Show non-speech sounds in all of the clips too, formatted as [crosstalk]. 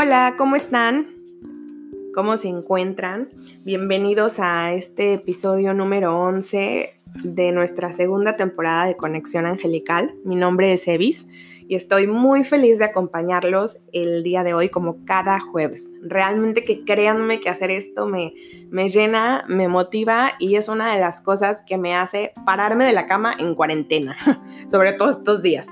Hola, ¿cómo están? ¿Cómo se encuentran? Bienvenidos a este episodio número 11 de nuestra segunda temporada de Conexión Angelical. Mi nombre es Evis y estoy muy feliz de acompañarlos el día de hoy como cada jueves. Realmente que créanme que hacer esto me, me llena, me motiva y es una de las cosas que me hace pararme de la cama en cuarentena, [laughs] sobre todo estos días.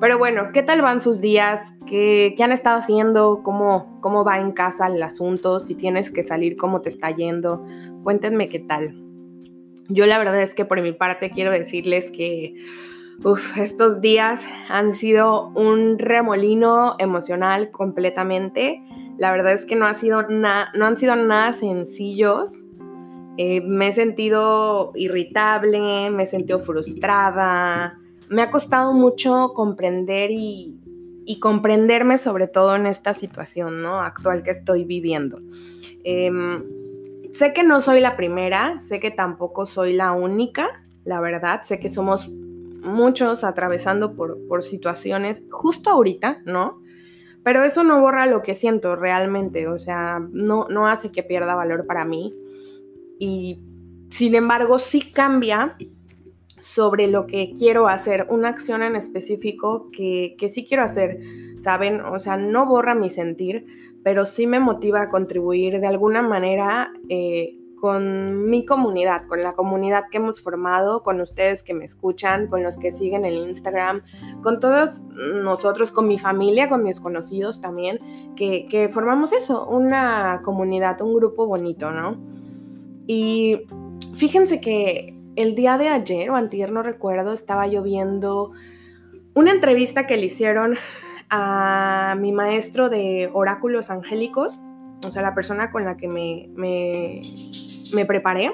Pero bueno, ¿qué tal van sus días? ¿Qué, han estado haciendo? ¿Cómo, ¿Cómo va en casa el asunto? Si tienes que salir, ¿cómo te está yendo? Cuéntenme qué tal. Yo la verdad es que por mi parte quiero decirles que estos días han sido un remolino emocional completamente. La verdad es que no, ha sido no han sido nada sencillos. Eh, me he sentido irritable, me he sentido frustrada, me ha costado mucho comprender y, comprenderme sobre todo en esta situación ¿no? actual que estoy viviendo. Em, sé que no soy la primera, sé que tampoco soy la única, la verdad, sé que somos muchos atravesando por, por situaciones justo ahorita, ¿no? Pero eso no borra lo que siento realmente, o sea, no, no hace que pierda valor para mí. Y sin embargo, sí cambia sobre lo que quiero hacer, una acción en específico que, sí quiero hacer, ¿saben? O sea, no borra mi sentir, pero sí me motiva a contribuir de alguna manera eh, con mi comunidad, con la comunidad que hemos formado, con ustedes que me escuchan, con los que siguen el Instagram, con todos nosotros, con mi familia, con mis conocidos también, que, que formamos eso, una comunidad, un grupo bonito, ¿no? Y fíjense que el día de ayer o antier, no recuerdo, estaba yo viendo una entrevista que le hicieron a mi maestro de oráculos angélicos, o sea, la persona con la que me, me, preparé.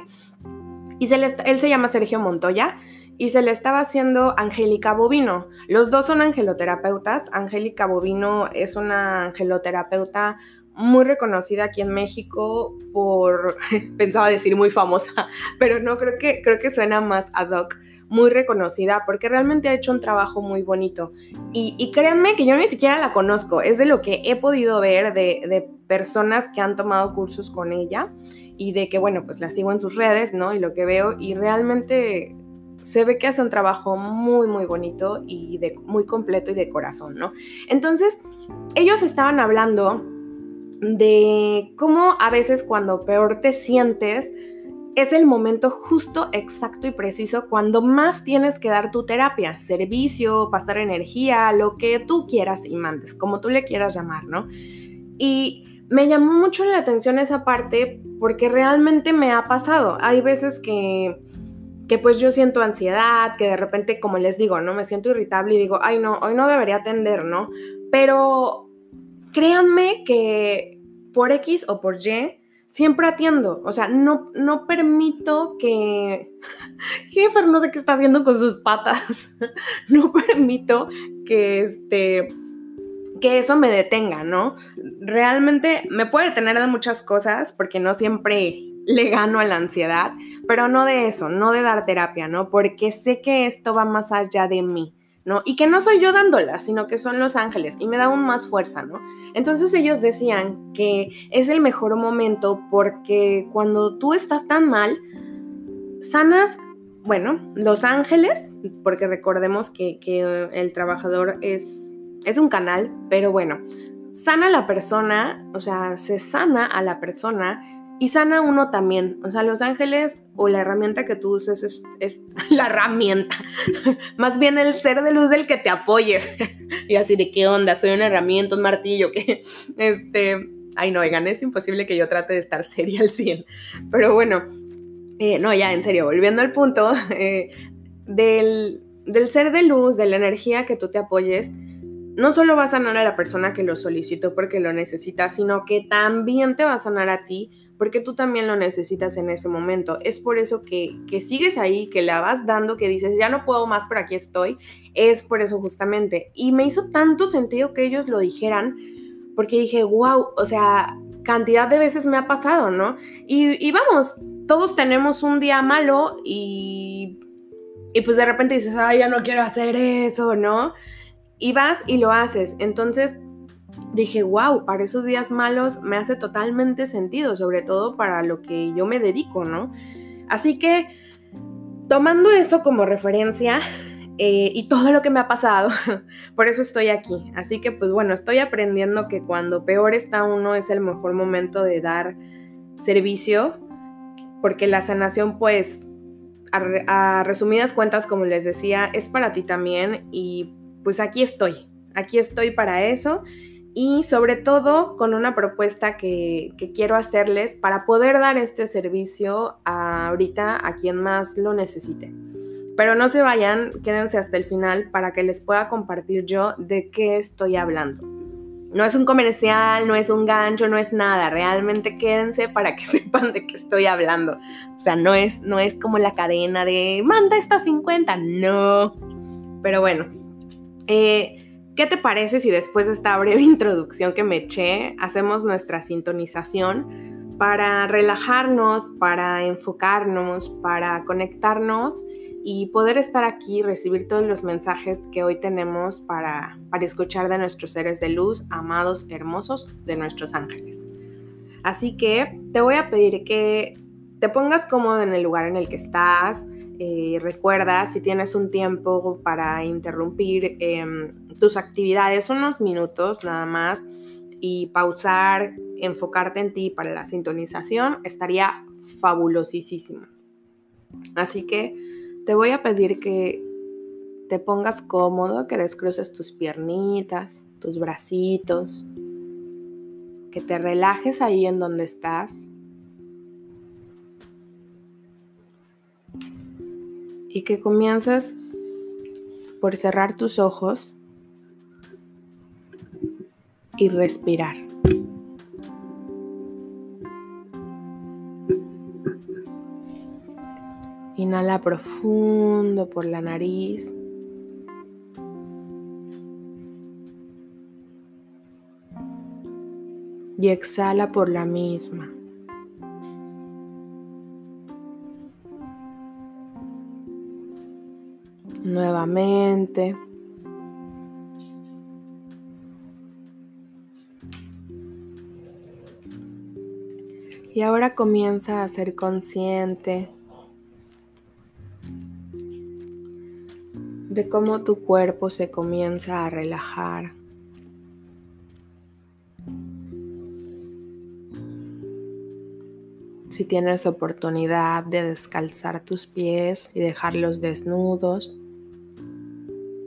Y se él se llama Sergio Montoya y se le estaba haciendo Angélica Bovino. Los dos son angeloterapeutas. Angélica Bovino es una angeloterapeuta muy reconocida aquí en México por, [laughs] pensaba decir muy famosa, [laughs] pero no, creo que, creo que suena más ad hoc, muy reconocida porque realmente ha hecho un trabajo muy bonito. Y, créanme que yo ni siquiera la conozco, es de lo que he podido ver de, de personas que han tomado cursos con ella y de que, bueno, pues la sigo en sus redes, ¿no? Y lo que veo y realmente se ve que hace un trabajo muy, muy bonito y de, muy completo y de corazón, ¿no? Entonces, ellos estaban hablando de cómo a veces cuando peor te sientes, es el momento justo, exacto y preciso cuando más tienes que dar tu terapia, servicio, pasar energía, lo que tú quieras y mandes, como tú le quieras llamar, ¿no? Y me llamó mucho la atención esa parte porque realmente me ha pasado. Hay veces que, que pues yo siento ansiedad, que de repente, como les digo, ¿no? Me siento irritable y digo, ay no, hoy no debería atender, ¿no? Pero créanme que por X o por Y siempre atiendo. O sea, no, no permito que... [laughs] Jefer no sé qué está haciendo con sus patas. [laughs] no permito que este que eso me detenga, ¿no? Realmente me puede detener de muchas cosas porque no siempre le gano a la ansiedad, pero no de eso, no de dar terapia, ¿no? Porque sé que esto va más allá de mí. ¿No? Y que no soy yo dándola, sino que son los ángeles y me da aún más fuerza, ¿no? Entonces ellos decían que es el mejor momento porque cuando tú estás tan mal, sanas, bueno, los ángeles, porque recordemos que, que el trabajador es, es un canal, pero bueno, sana a la persona, o sea, se sana a la persona y sana uno también. O sea, los ángeles o la herramienta que tú uses es, [laughs] la herramienta. [laughs] Más bien el ser de luz del que te apoyes. [laughs] y así de qué onda, soy una herramienta, un martillo, que este... Ay, no, oigan, es imposible que yo trate de estar seria al 100. Pero bueno, eh, no, ya, en serio, volviendo al punto eh, del, del ser de luz, de la energía que tú te apoyes, no solo va a sanar a la persona que lo solicitó porque lo necesita, sino que también te va a sanar a ti porque tú también lo necesitas en ese momento. Es por eso que, sigues ahí, que la vas dando, que dices, ya no puedo más, pero aquí estoy. Es por eso justamente. Y me hizo tanto sentido que ellos lo dijeran, porque dije, wow, o sea, cantidad de veces me ha pasado, ¿no? Y, vamos, todos tenemos un día malo y, y pues de repente dices, ay, ya no quiero hacer eso, ¿no? Y vas y lo haces. Entonces, dije, wow, para esos días malos me hace totalmente sentido, sobre todo para lo que yo me dedico, ¿no? Así que, tomando eso como referencia, eh, y todo lo que me ha pasado, [laughs] por eso estoy aquí. Así que pues bueno, estoy aprendiendo que cuando peor está uno es el mejor momento de dar servicio, porque la sanación pues a, resumidas cuentas, como les decía, es para ti también y pues aquí estoy, aquí estoy para eso y sobre todo con una propuesta que, que, quiero hacerles para poder dar este servicio ahorita a quien más lo necesite. Pero no se vayan, quédense hasta el final para que les pueda compartir yo de qué estoy hablando. No es un comercial, no es un gancho, no es nada. Realmente quédense para que [laughs] sepan de qué estoy hablando. O sea, no es, no es como la cadena de manda estos 50. No. Pero bueno. Eh, ¿Qué te parece si después de esta breve [laughs] introducción que me eché, hacemos nuestra sintonización para relajarnos, para enfocarnos, para conectarnos y poder estar aquí y recibir todos los mensajes que hoy tenemos para, para escuchar de nuestros seres de luz, amados, hermosos, de nuestros ángeles. Así que te voy a pedir que te pongas cómodo en el lugar en el que estás. Eh, recuerda, si tienes un tiempo para interrumpir em, tus actividades, unos minutos nada más, y pausar, enfocarte en ti para la sintonización, estaría fabulosísimo. Así que te voy a pedir que te pongas cómodo, que descruces tus piernitas, tus bracitos, que te relajes ahí en donde estás y que comiences por cerrar tus ojos y respirar. Inhala profundo por la nariz. Y exhala por la misma. Nuevamente. Y ahora comienza a ser consciente de cómo tu cuerpo se comienza a relajar. Si tienes oportunidad de descalzar tus pies y dejarlos desnudos,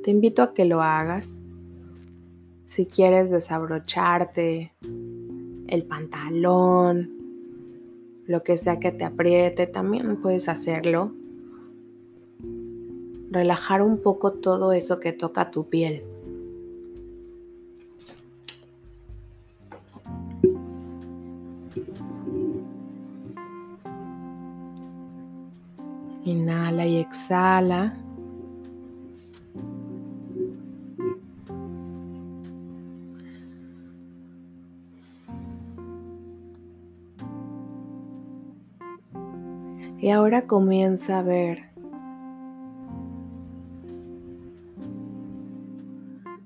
te invito a que lo hagas. Si quieres desabrocharte el pantalón, lo que sea que te apriete, también puedes hacerlo relajar un poco todo eso que toca tu piel. Inhala y exhala. Y ahora comienza a ver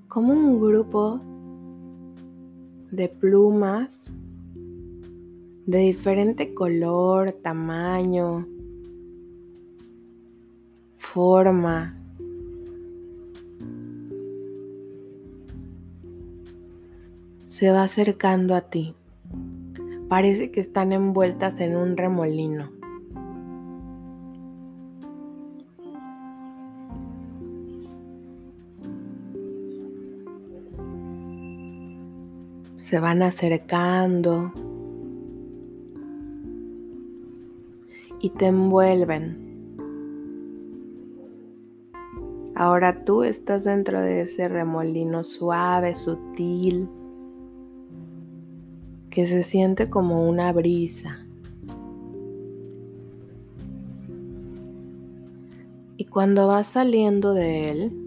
como un grupo de plumas de diferente color, tamaño, forma. Se va acercando a ti. Parece que están envueltas en un remolino. Se van acercando y te envuelven. Ahora tú estás dentro de ese remolino suave, sutil, que se siente como una brisa. Y cuando vas saliendo de él,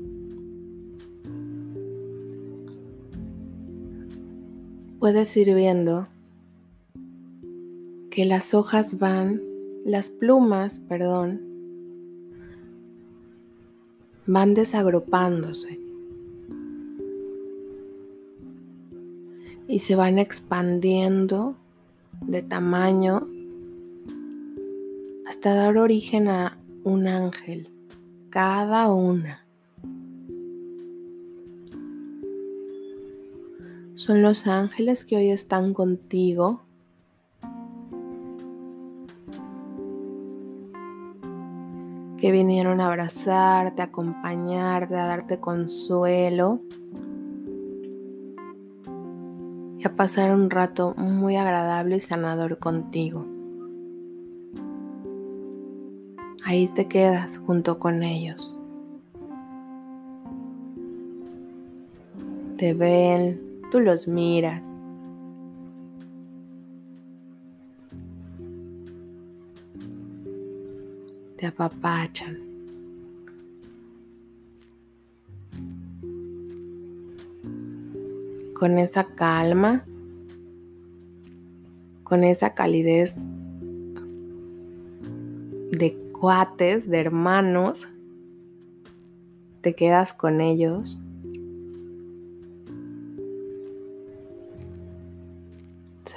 puedes ir viendo que las hojas van, las plumas, perdón, van desagrupándose. y se van expandiendo de tamaño hasta dar origen a un ángel, cada una. Son los ángeles que hoy están contigo. que vinieron a abrazarte, a acompañarte, a darte consuelo y a pasar un rato muy agradable y sanador contigo. Ahí te quedas junto con ellos. Te ven, tú los miras. Te apapachan. Con esa calma, con esa calidez de cuates, de hermanos, te quedas con ellos.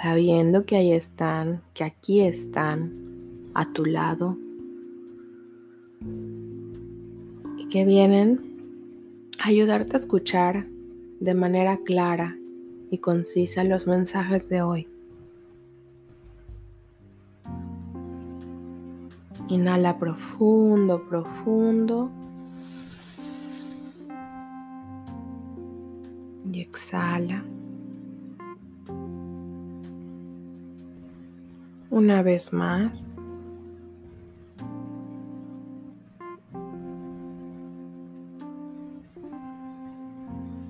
Sabiendo que ahí están, que aquí están, a tu lado. Y que vienen a ayudarte a escuchar de manera clara y concisa los mensajes de hoy. Inhala profundo, profundo. Y exhala. Una vez más.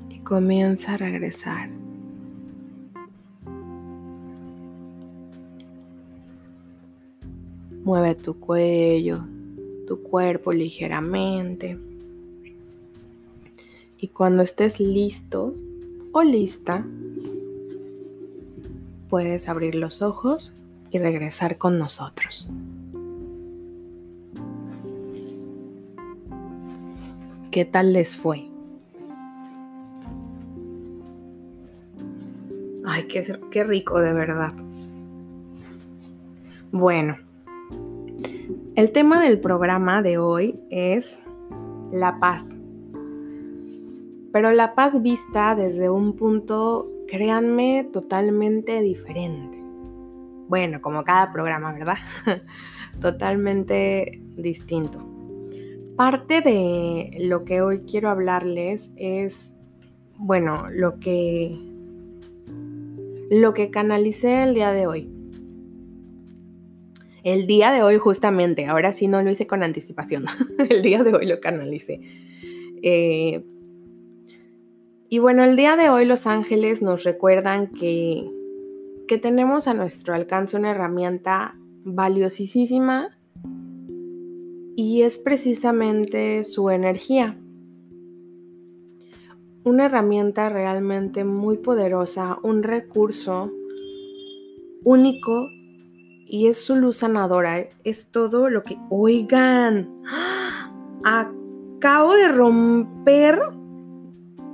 Y comienza a regresar. Mueve tu cuello, tu cuerpo ligeramente. Y cuando estés listo o lista, puedes abrir los ojos y regresar con nosotros. ¿Qué tal les fue? Ay, qué, qué rico de verdad. Bueno, el tema del programa de hoy es la paz. Pero la paz vista desde un punto, créanme, totalmente diferente. Bueno, como cada programa, ¿verdad? [laughs] totalmente distinto. Parte de lo que hoy quiero hablarles es, bueno, lo que lo que canalicé el día de hoy el día de hoy justamente, ahora sí no lo hice con anticipación, [laughs] el día de hoy lo canalicé. Eh, y bueno, el día de hoy los ángeles nos recuerdan que, que tenemos a nuestro alcance una herramienta valiosísima y es precisamente su energía. Una herramienta realmente muy poderosa, un recurso único y es su luz sanadora. Es todo lo que... Oigan, acabo de romper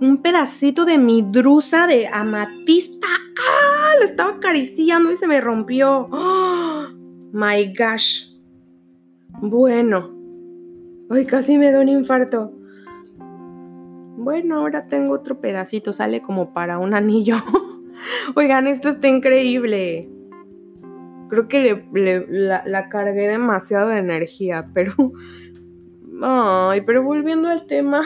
un pedacito de mi drusa de amatista. ¡Ah! Lo estaba acariciando y se me rompió. ¡Oh! My gosh. Bueno. Ay, casi me da un infarto. Bueno, ahora tengo otro pedacito. Sale como para un anillo. [laughs] Oigan, esto está increíble creo que la, cargué demasiado de energía, pero... Ay, pero volviendo al tema...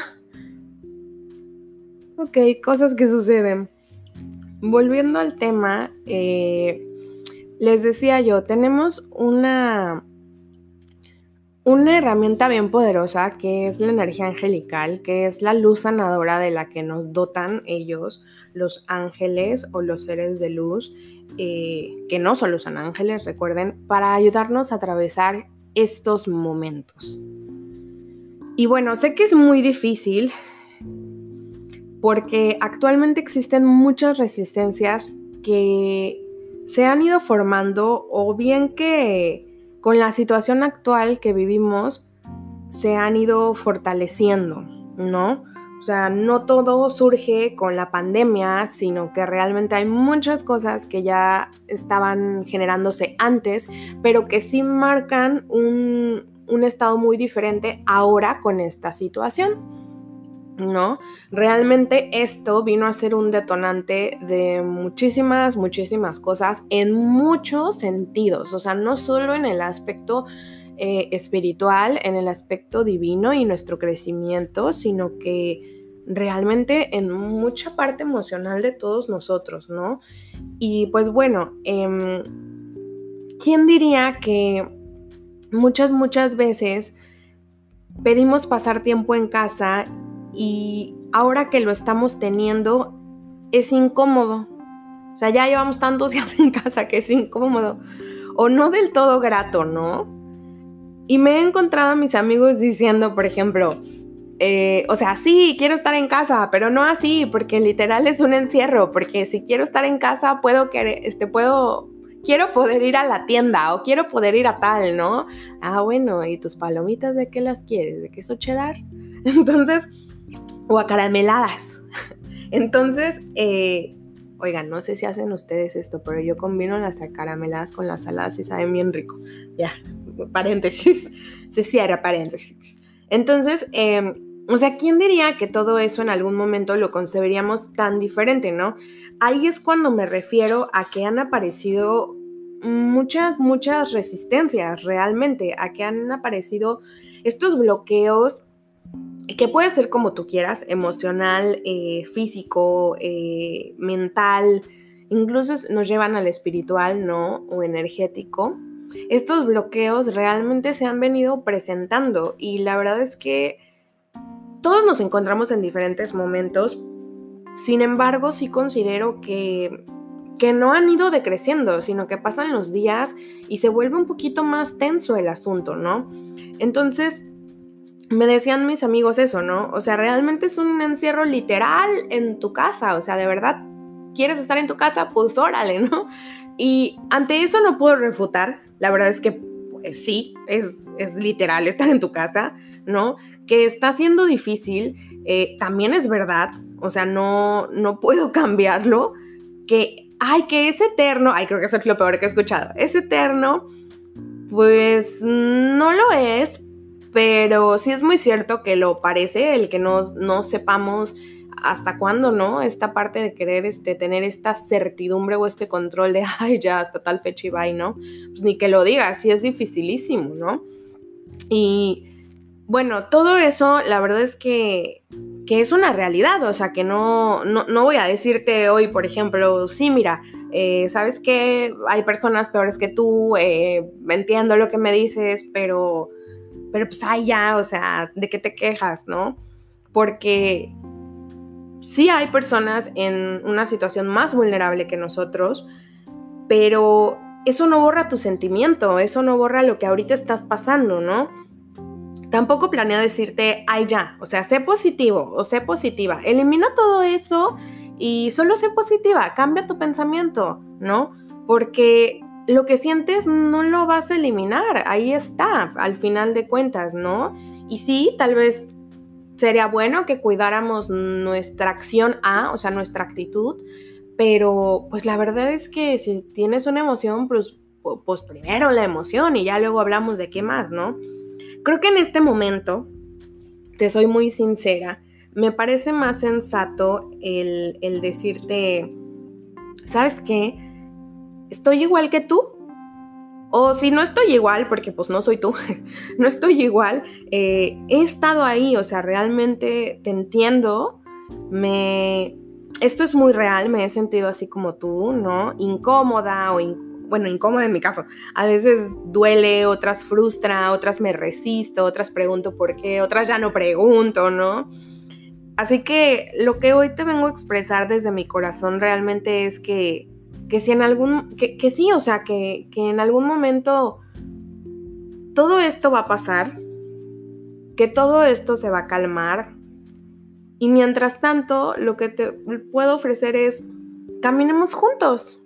Ok, cosas que suceden. Volviendo al tema, eh, les decía yo, tenemos una, una herramienta bien poderosa que es la energía angelical, que es la luz sanadora de la que nos dotan ellos, los ángeles o los seres de luz. Eh, que no solo son ángeles, recuerden, para ayudarnos a atravesar estos momentos. Y bueno, sé que es muy difícil porque actualmente existen muchas resistencias que se han ido formando o bien que con la situación actual que vivimos se han ido fortaleciendo, ¿no? O sea, no todo surge con la pandemia, sino que realmente hay muchas cosas que ya estaban generándose antes, pero que sí marcan un, un estado muy diferente ahora con esta situación. ¿No? Realmente esto vino a ser un detonante de muchísimas, muchísimas cosas en muchos sentidos, o sea, no solo en el aspecto eh, espiritual, en el aspecto divino y nuestro crecimiento, sino que realmente en mucha parte emocional de todos nosotros, ¿no? Y pues bueno, em, ¿quién diría que muchas, muchas veces pedimos pasar tiempo en casa y ahora que lo estamos teniendo es incómodo. O sea, ya llevamos tantos [laughs] días en casa que es incómodo. O no del todo grato, ¿no? Y me he encontrado a mis amigos diciendo, por ejemplo, eh, o sea, sí, quiero estar en casa, pero no así, porque literal es un encierro, porque si quiero estar en casa, puedo, querer, este, puedo, quiero poder ir a la tienda o quiero poder ir a tal, ¿no? Ah, bueno, ¿y tus palomitas de qué las quieres? ¿De queso cheddar? [laughs] Entonces, o acarameladas. [laughs] Entonces, eh, oigan, no sé si hacen ustedes esto, pero yo combino las acarameladas con las saladas y saben bien rico. Ya, paréntesis, [laughs] se cierra paréntesis. Entonces, em, o sea, ¿quién diría que todo eso en algún momento lo conceberíamos tan diferente, no? Ahí es cuando me refiero a que han aparecido muchas, muchas resistencias realmente, a que han aparecido estos bloqueos que puede ser como tú quieras, emocional, eh, físico, eh, mental, incluso nos llevan al espiritual, ¿no? O energético. Estos bloqueos realmente se han venido presentando y la verdad es que todos nos encontramos en diferentes momentos, sin embargo sí considero que, que no han ido decreciendo, sino que pasan los días y se vuelve un poquito más tenso el asunto, ¿no? Entonces, me decían mis amigos eso, ¿no? O sea, realmente es un encierro literal en tu casa, o sea, de verdad, ¿quieres estar en tu casa? Pues órale, ¿no? Y ante eso no puedo refutar, la verdad es que pues, sí, es, literal estar en tu casa, ¿no? Que está siendo difícil, eh, también es verdad, o sea, no, no puedo [laughs] cambiarlo, que, ay, que es eterno, ay, creo que eso es lo peor que he escuchado, es eterno, pues no lo es, pero sí es muy cierto que lo parece, el que no, no sepamos hasta cuándo, ¿no? Esta parte de querer este, tener esta certidumbre o este control de, ay, ya hasta tal fecha y bye, ¿no? Pues ni que lo diga, sí es dificilísimo, ¿no? Y bueno, todo eso, la verdad es que, que es una realidad, o sea, que no, no, voy a decirte hoy, por ejemplo, sí, mira, eh, sabes que hay personas peores que tú, eh, entiendo lo que me dices, pero pero pues ay ya, o sea, ¿de qué te quejas, no? Porque sí hay personas en una situación más vulnerable que nosotros, pero eso no borra tu sentimiento, eso no borra lo que ahorita estás pasando, ¿no? Tampoco planeo decirte, ay ya, o sea, sé positivo o sé positiva, elimina todo eso y solo sé positiva, cambia tu pensamiento, ¿no? Porque lo que sientes no lo vas a eliminar, ahí está, al final de cuentas, ¿no? Y sí, tal vez sería bueno que cuidáramos nuestra acción A, o sea, nuestra actitud, pero pues la verdad es que si tienes una emoción, pues, pues primero la emoción y ya luego hablamos de qué más, ¿no? Creo que en este momento, te soy muy sincera, me parece más sensato el, el decirte, ¿sabes qué? Estoy igual que tú. O si no estoy igual, porque pues no soy tú, [laughs] no estoy igual, eh, he estado ahí, o sea, realmente te entiendo, me... Esto es muy real, me he sentido así como tú, ¿no? Incómoda o, bueno, incómoda en mi caso. A veces duele, otras frustra, otras me resisto, otras pregunto por qué, otras ya no pregunto, ¿no? Así que lo que hoy te vengo a expresar desde mi corazón realmente es que que si en algún, que, sí, o sea, que, que en algún momento todo esto va a pasar, que todo esto se va a calmar y mientras tanto lo que te puedo ofrecer es caminemos juntos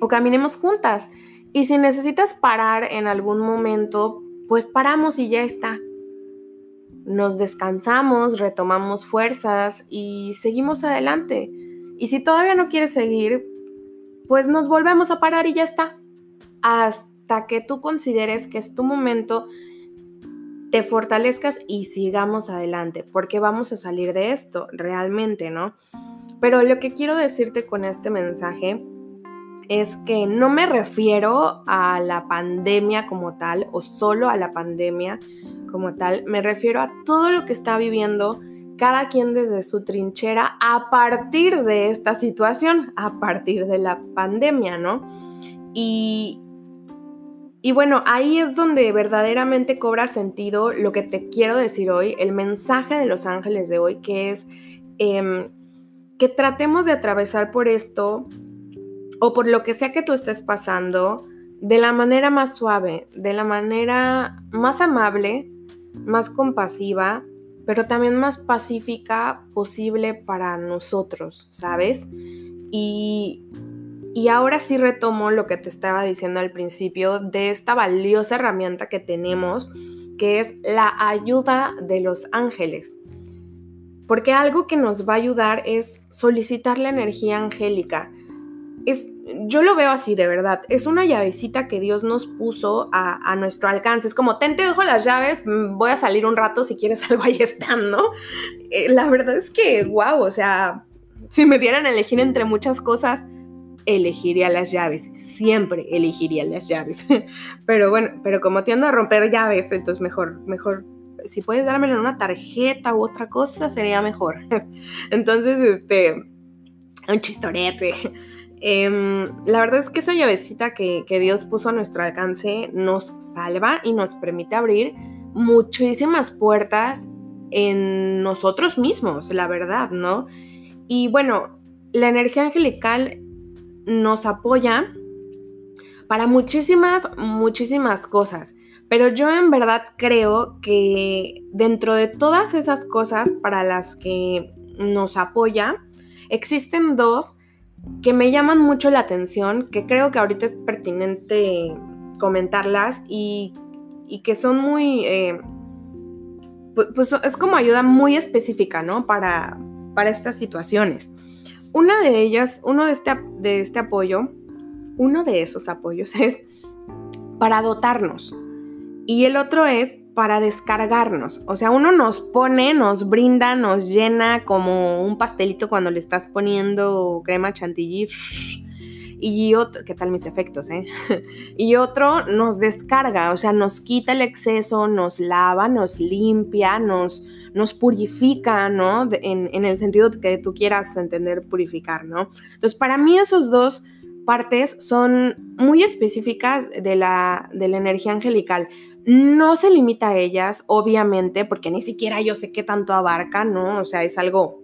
o caminemos juntas y si necesitas parar en algún momento, pues paramos y ya está. nos descansamos, retomamos fuerzas y seguimos adelante. Y si todavía no quieres seguir, pues nos volvemos a parar y ya está. Hasta que tú consideres que es tu momento, te fortalezcas y sigamos adelante, porque vamos a salir de esto realmente, ¿no? Pero lo que quiero decirte con este mensaje es que no me refiero a la pandemia como tal o solo a la pandemia como tal, me refiero a todo lo que está viviendo cada quien desde su trinchera a partir de esta situación, a partir de la pandemia, ¿no? Y, y bueno, ahí es donde verdaderamente cobra sentido lo que te quiero decir hoy, el mensaje de los ángeles de hoy, que es em, que tratemos de atravesar por esto o por lo que sea que tú estés pasando de la manera más suave, de la manera más amable, más compasiva, pero también más pacífica posible para nosotros, ¿sabes? Y, y ahora sí retomo lo que te estaba diciendo al principio de esta valiosa herramienta que tenemos, que es la ayuda de los ángeles. Porque algo que nos va a ayudar es solicitar la energía angélica es, yo lo veo así de verdad, es una llavecita que Dios nos puso a, nuestro alcance. Es como, ten, te dejo las llaves, mm, voy a salir un rato si quieres [laughs] algo, ahí están, ¿no? Eh, la verdad es que, wow, o sea, si me dieran a elegir entre muchas cosas, elegiría las llaves, siempre elegiría las llaves. [laughs] pero bueno, pero como tiendo a romper llaves, entonces mejor, mejor, si puedes dármelo en una tarjeta u otra cosa, sería mejor. [laughs] entonces, este, un chistorete. Em, la verdad es que esa llavecita que, Dios puso a nuestro alcance nos salva y nos permite abrir muchísimas puertas en nosotros mismos, la verdad, ¿no? Y bueno, la energía angelical nos apoya para muchísimas, muchísimas cosas. Pero yo en verdad creo que dentro de todas esas cosas para las que nos apoya, existen dos que me llaman mucho la atención, que creo que ahorita es pertinente comentarlas y, que son muy, eh, pues, es como ayuda muy específica, ¿no? Para, para estas situaciones. Una de ellas, uno de este, de este apoyo, uno de esos apoyos [laughs] es para dotarnos y el otro es para descargarnos. O sea, uno nos pone, nos brinda, nos llena como un pastelito cuando le estás poniendo crema chantilly. Y otro, ¿qué tal mis efectos, eh? [laughs] y otro nos descarga, o sea, nos quita el exceso, nos lava, nos limpia, nos, nos purifica, ¿no? En, el sentido que tú quieras entender purificar, ¿no? Entonces, para mí esos dos partes son muy específicas de la, de la energía angelical. No se limita a ellas, obviamente, porque ni siquiera yo sé qué tanto abarca, ¿no? O sea, es algo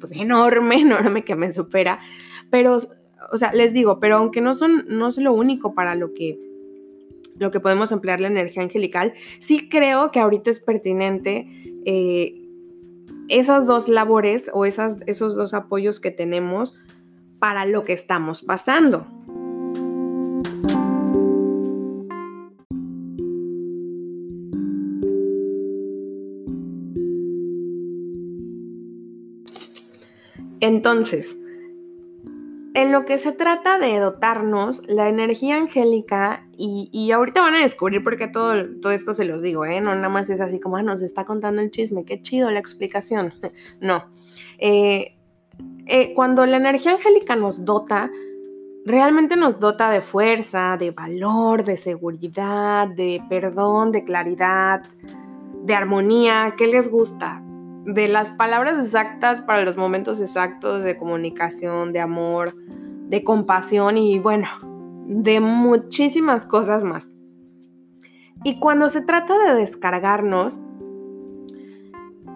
pues enorme, [laughs] enorme que me supera. Pero, o sea, les digo, pero aunque no son, no es lo único para lo que, lo que podemos emplear la energía angelical, sí creo que ahorita es pertinente eh, esas dos labores o esas, esos dos apoyos que tenemos para lo que estamos pasando. Entonces, en lo que se trata de dotarnos, la energía angélica, y, ahorita van a descubrir por qué todo, todo, esto se los digo, ¿eh? No nada más es así como, ah, nos está contando el chisme, qué chido la explicación. [laughs] no. Eh, eh, cuando la energía angélica nos dota, realmente nos dota de fuerza, de valor, de seguridad, de perdón, de claridad, de armonía. ¿Qué les gusta? De las palabras exactas para los momentos exactos de comunicación, de amor, de compasión y bueno, de muchísimas cosas más. Y cuando se trata de descargarnos,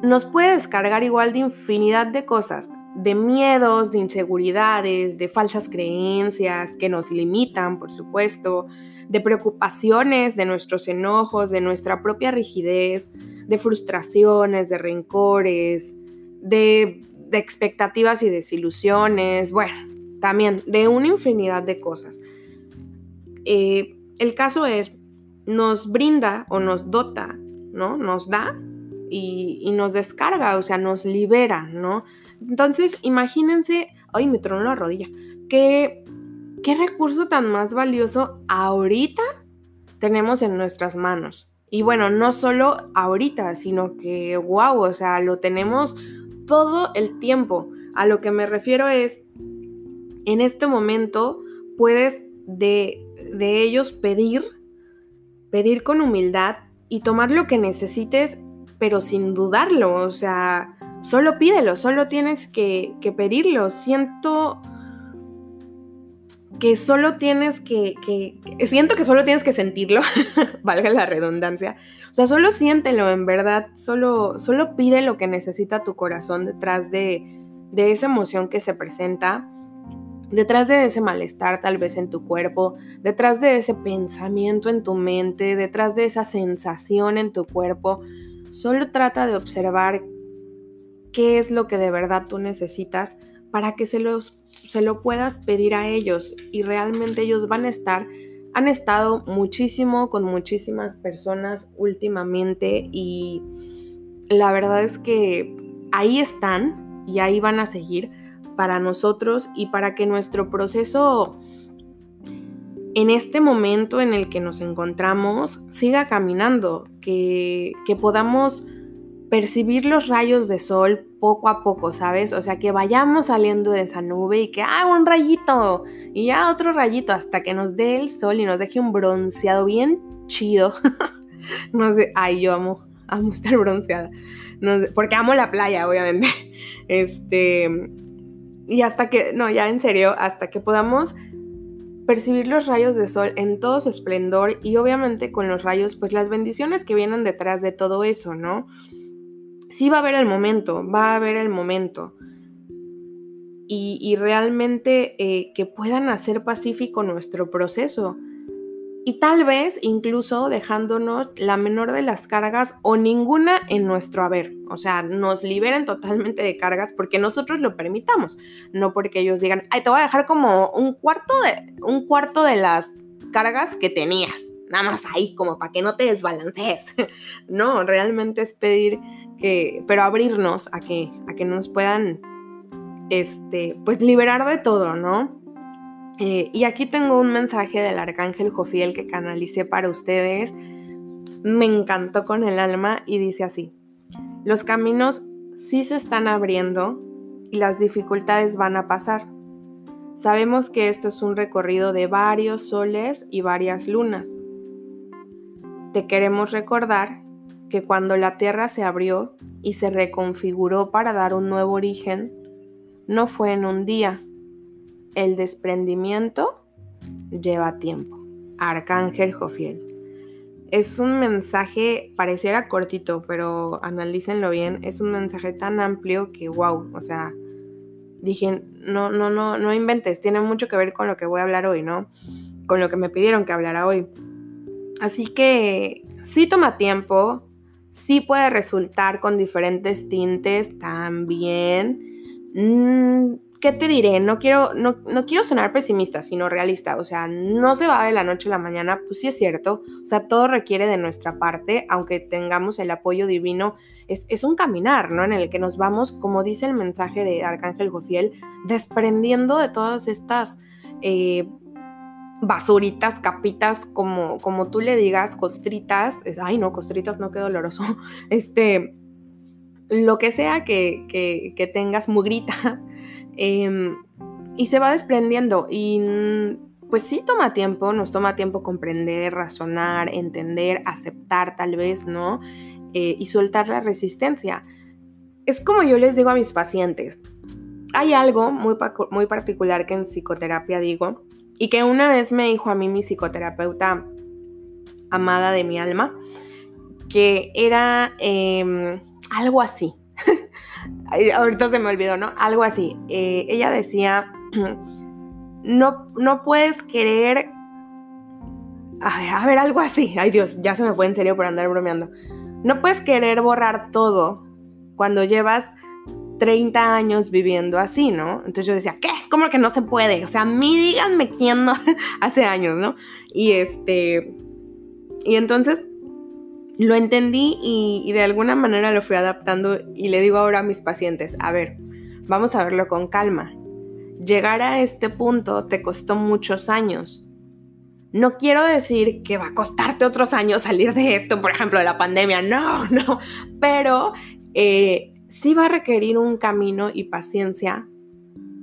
nos puede descargar igual de infinidad de cosas, de miedos, de inseguridades, de falsas creencias que nos limitan, por supuesto, de preocupaciones, de nuestros enojos, de nuestra propia rigidez, de frustraciones, de rencores, de, expectativas y desilusiones, bueno, también de una infinidad de cosas. Eh, el caso es, nos brinda o nos dota, ¿no? Nos da y, nos descarga, o sea, nos libera, ¿no? Entonces, imagínense, ay, me tronó la rodilla, ¿qué, qué recurso tan más valioso ahorita tenemos en nuestras manos. Y bueno, no solo ahorita, sino que, wow, o sea, lo tenemos todo el tiempo. A lo que me refiero es, en este momento puedes de, de ellos pedir, pedir con humildad y tomar lo que necesites, pero sin dudarlo. O sea, solo pídelo, solo tienes que, que pedirlo. Siento que solo tienes que, que, siento que solo tienes que sentirlo, [laughs] valga la redundancia. O sea, solo siéntelo en verdad, solo, solo pide lo que necesita tu corazón detrás de, de esa emoción que se presenta, detrás de ese malestar tal vez en tu cuerpo, detrás de ese pensamiento en tu mente, detrás de esa sensación en tu cuerpo. Solo trata de observar qué es lo que de verdad tú necesitas para que se, los, se lo puedas pedir a ellos y realmente ellos van a estar, han estado muchísimo con muchísimas personas últimamente y la verdad es que ahí están y ahí van a seguir para nosotros y para que nuestro proceso en este momento en el que nos encontramos siga caminando, que, que podamos percibir los rayos de sol poco a poco, ¿sabes? O sea, que vayamos saliendo de esa nube y que, ah, un rayito y ya otro rayito hasta que nos dé el sol y nos deje un bronceado bien chido. [laughs] no sé, ay, yo amo, amo estar bronceada. No sé, porque amo la playa, obviamente. [laughs] Este, y hasta que, no, ya en serio, hasta que podamos percibir los rayos de sol en todo su esplendor y obviamente con los rayos, pues las bendiciones que vienen detrás de todo eso, ¿no? Sí va a haber el momento, va a haber el momento. Y, realmente eh, que puedan hacer pacífico nuestro proceso. Y tal vez incluso dejándonos la menor de las cargas o ninguna en nuestro haber. O sea, nos liberen totalmente de cargas porque nosotros lo permitamos. No porque ellos digan, ay, te voy a dejar como un cuarto de, un cuarto de las cargas que tenías nada más ahí como para que no te desbalancees. [laughs] no, realmente es pedir que, pero abrirnos a que, a que nos puedan, este, pues liberar de todo, ¿no? Eh, y aquí tengo un mensaje del arcángel Jofiel que canalicé para ustedes. Me encantó con el alma y dice así, los caminos sí se están abriendo y las dificultades van a pasar. Sabemos que esto es un recorrido de varios soles y varias lunas te queremos recordar que cuando la Tierra se abrió y se reconfiguró para dar un nuevo origen, no fue en un día. El desprendimiento lleva tiempo. Arcángel Jofiel. Es un mensaje, pareciera cortito, pero analícenlo bien. Es un mensaje tan amplio que, wow, o sea, dije, no, no, no, no inventes, tiene mucho que ver con lo que voy a hablar hoy, ¿no? Con lo que me pidieron que hablara hoy. Así que sí toma tiempo, sí puede resultar con diferentes tintes también. Mm, ¿Qué te diré? No quiero, no, quiero sonar pesimista, sino realista. O sea, no se va de la noche a la mañana, pues sí es cierto. O sea, todo requiere de nuestra parte, aunque tengamos el apoyo divino. Es, un caminar, ¿no? En el que nos vamos, como dice el mensaje de Arcángel Jofiel, desprendiendo de todas estas eh, basuritas, capitas, como, como tú le digas, costritas, ay no, costritas no, qué doloroso, [laughs] este, lo que sea que, que, tengas, mugrita, [laughs] em, y se va desprendiendo y pues sí toma tiempo, nos toma tiempo comprender, razonar, entender, aceptar tal vez, ¿no? Eh, y soltar la resistencia. Es como yo les digo a mis pacientes, hay algo muy, muy particular que en psicoterapia digo, y que una vez me dijo a mí mi psicoterapeuta amada de mi alma, que era em, algo así. [laughs] Ahorita se me olvidó, ¿no? Algo así. Eh, ella decía, [clears throat] no, no puedes querer... A ver, a ver, algo así. Ay Dios, ya se me fue en serio por andar bromeando. No puedes querer borrar todo cuando llevas 30 años viviendo así, ¿no? Entonces yo decía, ¿qué? ¿Cómo que no se puede? O sea, a mí díganme quién no [laughs] hace años, ¿no? Y este, y entonces lo entendí y, de alguna manera lo fui adaptando y le digo ahora a mis pacientes, a ver, vamos a verlo con calma. Llegar a este punto te costó muchos años. No quiero decir que va a costarte otros años salir de esto, por ejemplo, de la pandemia, no, [laughs] no, pero eh, sí va a requerir un camino y paciencia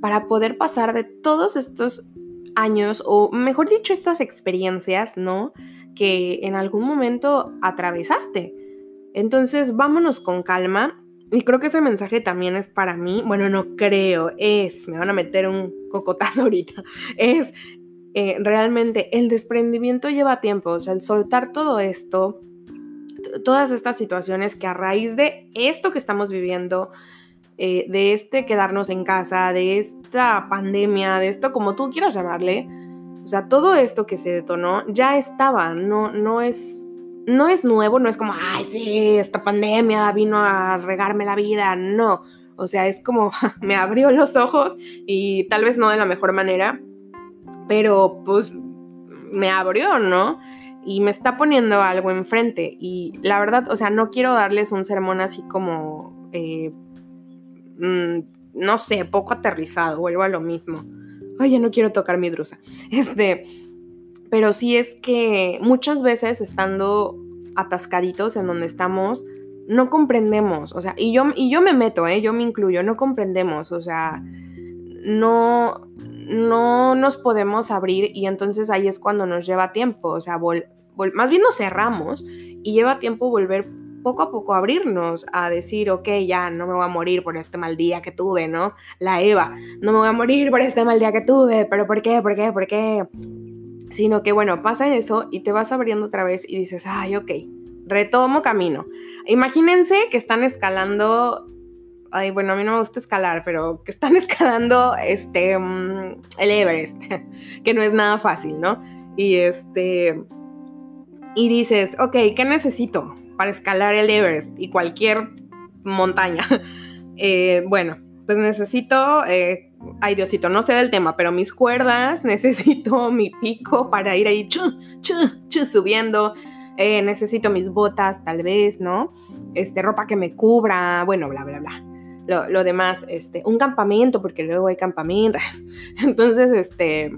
para poder pasar de todos estos años, o mejor dicho, estas experiencias, ¿no? que en algún momento atravesaste. Entonces, vámonos con calma. Y creo que ese mensaje también es para mí. Bueno, no creo, es, me van a meter un cocotazo [laughs] ahorita. Es eh, realmente el desprendimiento lleva tiempo. O sea, el soltar todo esto, todas estas situaciones que a raíz de esto que estamos viviendo, eh, de este quedarnos en casa, de esta pandemia, de esto como tú quieras llamarle, o sea, todo esto que se detonó ya estaba, no, no es, no es nuevo, no es como, ay, sí, esta pandemia vino a regarme la vida, no. O sea, es como, [laughs] me abrió los ojos y tal vez no de la mejor manera, pero pues me abrió, ¿no? Y me está poniendo algo enfrente. Y la verdad, o sea, no quiero darles un sermón así como, eh, mm, no sé, poco aterrizado, vuelvo a lo mismo ay, ya no quiero tocar mi drusa. [laughs] Este, pero sí es que muchas veces estando atascaditos en donde estamos, no comprendemos, o sea, y yo, y yo me meto, ¿eh? yo me incluyo, no comprendemos, o sea, no, no nos podemos abrir y entonces ahí es cuando nos lleva tiempo, o sea, más bien nos cerramos y lleva tiempo volver poco a poco abrirnos a decir, ok, ya no me voy a morir por este mal día que tuve, ¿no? La Eva, no me voy a morir por este mal día que tuve, pero ¿por qué? ¿Por qué? ¿Por qué? Sino que, bueno, pasa eso y te vas abriendo otra vez y dices, ay, ok, retomo camino. Imagínense que están escalando ay, bueno, a mí no me gusta escalar, pero que están [laughs] escalando este, mm, el Everest, [laughs] que no es nada fácil, ¿no? Y este, y dices, ok, ¿qué necesito? para escalar el Everest y cualquier montaña. [laughs] Eh, bueno, pues necesito, eh, ay Diosito, no sé del tema, pero mis cuerdas, [laughs] necesito mi pico para ir ahí subiendo, eh, necesito mis botas tal vez, ¿no? Este, ropa que me cubra, bueno, bla, bla, bla. Lo, lo demás, este, un campamento, porque luego hay campamento. [laughs] Entonces, este,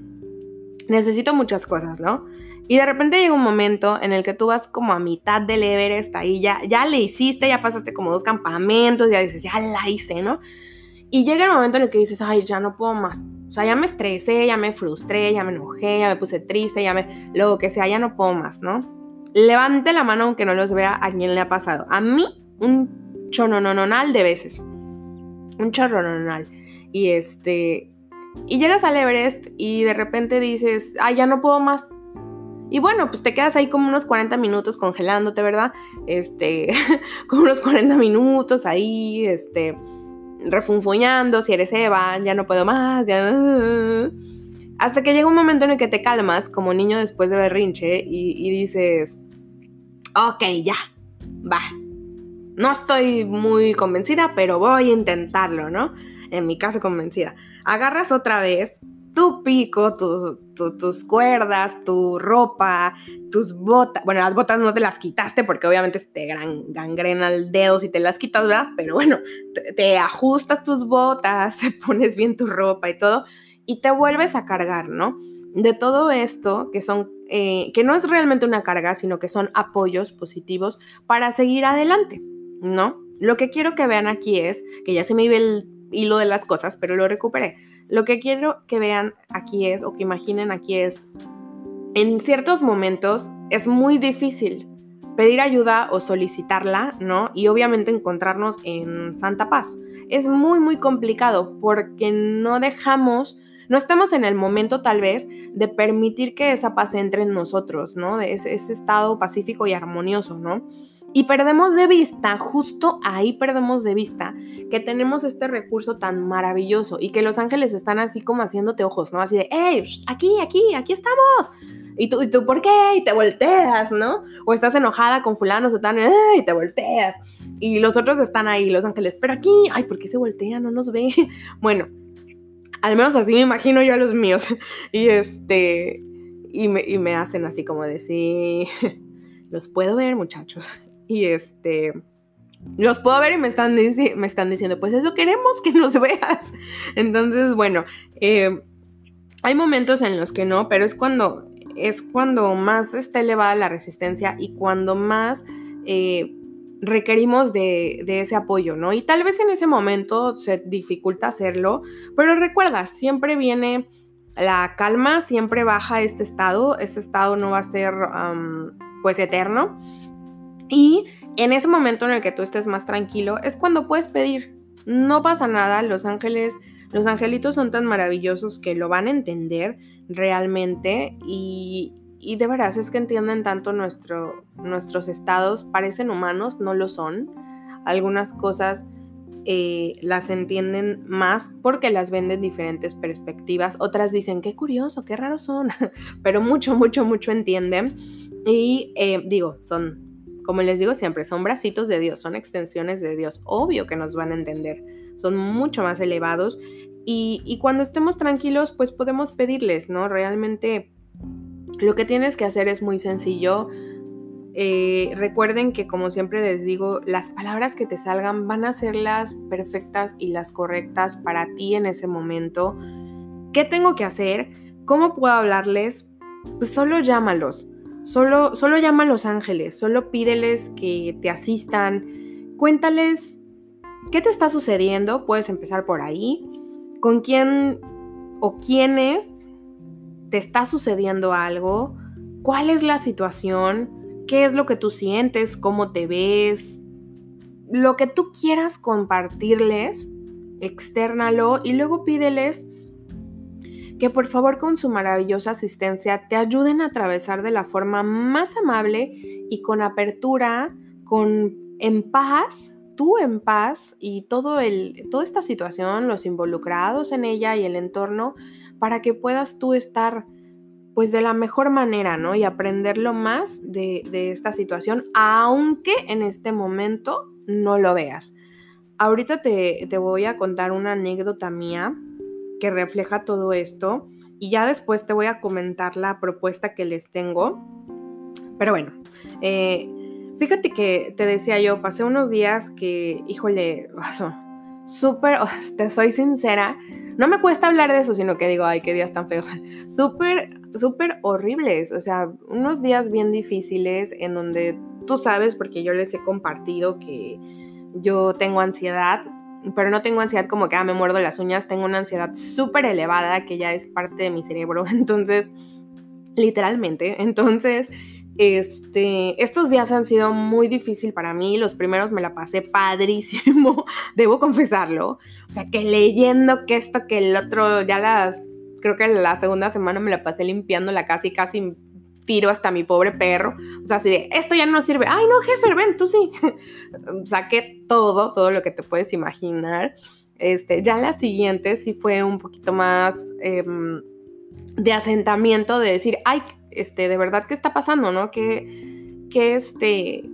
necesito muchas cosas, ¿no? Y de repente llega un momento en el que tú vas como a mitad del Everest, ahí ya, ya le hiciste, ya pasaste como dos campamentos, ya dices, ya la hice, ¿no? Y llega el momento en el que dices, ay, ya no puedo más. O sea, ya me estresé, ya me frustré, ya me enojé, ya me puse triste, ya me... Lo que sea, ya no puedo más, ¿no? Levante la mano aunque no los vea a quien le ha pasado. A mí, un chonononal de veces. Un chorrononal. Y este... Y llegas al Everest y de repente dices, ay, ya no puedo más y bueno, pues te quedas ahí como unos 40 minutos congelándote, ¿verdad? Este, [laughs] como unos 40 minutos ahí, este, refunfuñando, si eres Eva, ya no puedo más, ya... Hasta que llega un momento en el que te calmas como niño después de berrinche y, y dices, ok, ya, va. No estoy muy convencida, pero voy a intentarlo, ¿no? En mi caso convencida. Agarras otra vez tu pico, tus, cuerdas, tu ropa, tus botas. Bueno, las botas no te las quitaste porque obviamente te gran, gangrena el dedo si te las quitas, ¿verdad? Pero bueno, te, ajustas tus botas, [laughs] te pones bien tu ropa y todo, y te vuelves a cargar, ¿no? De todo esto, que son, eh, que no es realmente una carga, sino que son apoyos positivos para seguir adelante, ¿no? Lo que quiero que vean aquí es, que ya se me iba el hilo de las cosas, pero lo recuperé lo que quiero que vean aquí es, o que imaginen aquí es, en ciertos momentos es muy difícil pedir ayuda o solicitarla, ¿no? Y obviamente encontrarnos en santa paz. Es muy, muy complicado porque no dejamos, no estamos en el momento tal vez de permitir que esa paz entre en nosotros, ¿no? De ese, ese estado pacífico y armonioso, ¿no? Y perdemos de vista, justo ahí perdemos de vista, que tenemos este recurso tan maravilloso y que los ángeles están así como haciéndote ojos, ¿no? Así de, hey, aquí, aquí, aquí estamos. ¿Y tú, ¿Y tú por qué? Y te volteas, ¿no? O estás enojada con fulano, sotano, y te volteas. Y los otros están ahí, los ángeles, pero aquí, ay, ¿por qué se voltean? No nos ve. [laughs] Bueno, al menos así me imagino yo a los míos. [laughs] Y este, y me, y me hacen así como de, sí, [laughs] los puedo ver, muchachos. Y este los puedo ver y me están, me están diciendo, pues eso queremos que nos [laughs] veas. Entonces, bueno, eh, hay momentos en los que no, pero es cuando, es cuando más está elevada la resistencia y cuando más eh, requerimos de, de, ese apoyo, ¿no? Y tal vez en ese momento se dificulta hacerlo, pero recuerda, siempre viene la calma, siempre baja este estado, este estado no va a ser pues eterno. Y en ese momento en el que tú estés más tranquilo es cuando puedes pedir. No pasa nada, los ángeles, los angelitos son tan maravillosos que lo van a entender realmente y, y de veras es que entienden tanto nuestro, nuestros estados, parecen humanos, no lo son. Algunas cosas eh, las entienden más porque las ven de diferentes perspectivas. Otras dicen, qué curioso, qué raros son, [laughs] pero mucho, mucho, mucho entienden. Y eh, digo, son, como les digo siempre, son bracitos de Dios, son extensiones de Dios. Obvio que nos van a entender, son mucho más elevados. Y, cuando estemos tranquilos, pues podemos pedirles, ¿no? Realmente lo que tienes que hacer es muy sencillo. Eh, recuerden que como siempre les digo, las palabras que te salgan van a ser las perfectas y las correctas para ti en ese momento. ¿Qué tengo que hacer? ¿Cómo puedo hablarles? Pues solo llámalos. Solo, solo llama a los ángeles, solo pídeles que te asistan, cuéntales qué te está sucediendo, puedes empezar por ahí, con quién o quiénes ¿Te está sucediendo algo? ¿Cuál es la situación? ¿Qué es lo que tú sientes? ¿Cómo te ves? Lo que tú quieras compartirles, externalo y luego pídeles que por favor con su maravillosa asistencia te ayuden a atravesar de la forma más amable y con apertura, con en paz, tú en paz y todo el, toda esta situación, los involucrados en ella y el entorno para que puedas tú estar pues de la mejor manera, ¿no? Y aprender lo más de, esta situación, aunque en este momento no lo veas. Ahorita te, te, voy a contar una anécdota mía que refleja todo esto y ya después te voy a comentar la propuesta que les tengo. Pero bueno, eh, fíjate que te decía yo, pasé unos días que, híjole, súper, [laughs] te soy sincera, no me cuesta hablar de eso, sino que digo, ay, qué días tan feos. [laughs] Súper, súper horribles. O sea, unos días bien difíciles en donde tú sabes, porque yo les he compartido que yo tengo ansiedad, pero no tengo ansiedad como que ah, me muerdo las uñas, tengo una ansiedad súper elevada que ya es parte de mi cerebro. [laughs] Entonces, literalmente, entonces este, estos días han sido muy difícil para mí. Los primeros me la pasé padrísimo, [laughs] debo confesarlo. O sea, que leyendo que esto, que el otro, ya las, creo que la segunda semana me la pasé limpiando la casa y casi tiro hasta mi pobre perro. O sea, así de, esto ya no sirve. Ay, no, jefe, ven, tú sí. [laughs] Saqué todo, todo lo que te puedes imaginar. Este, ya la siguiente sí fue un poquito más em, de asentamiento, de decir, ay, este, de verdad, ¿qué está pasando, no? ¿Qué, qué, este,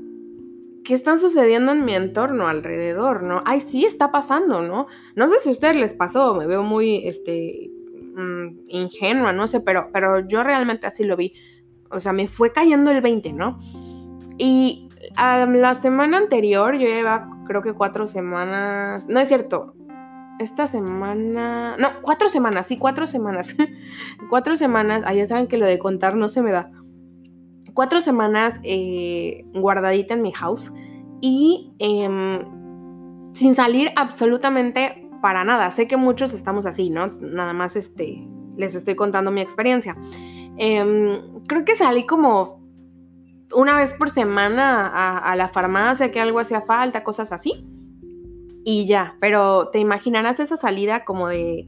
qué están sucediendo en mi entorno alrededor, no? Ay, sí está pasando, ¿no? No sé si a ustedes les pasó, me veo muy, este, mm, ingenua, no sé, pero, pero yo realmente así lo vi. O sea, me fue cayendo el 20, ¿no? Y la semana anterior, yo llevaba creo que cuatro semanas, no es cierto, esta semana, no, cuatro semanas, sí, cuatro semanas. [laughs] cuatro semanas, ah, saben que lo de contar no se me da. Cuatro semanas eh, guardadita en mi house y em, sin salir absolutamente para nada. Sé que muchos estamos así, ¿no? Nada más este, les estoy contando mi experiencia. Em, creo que salí como una vez por semana a, a la farmacia, que algo hacía falta, cosas así y ya, pero te imaginarás esa salida como de,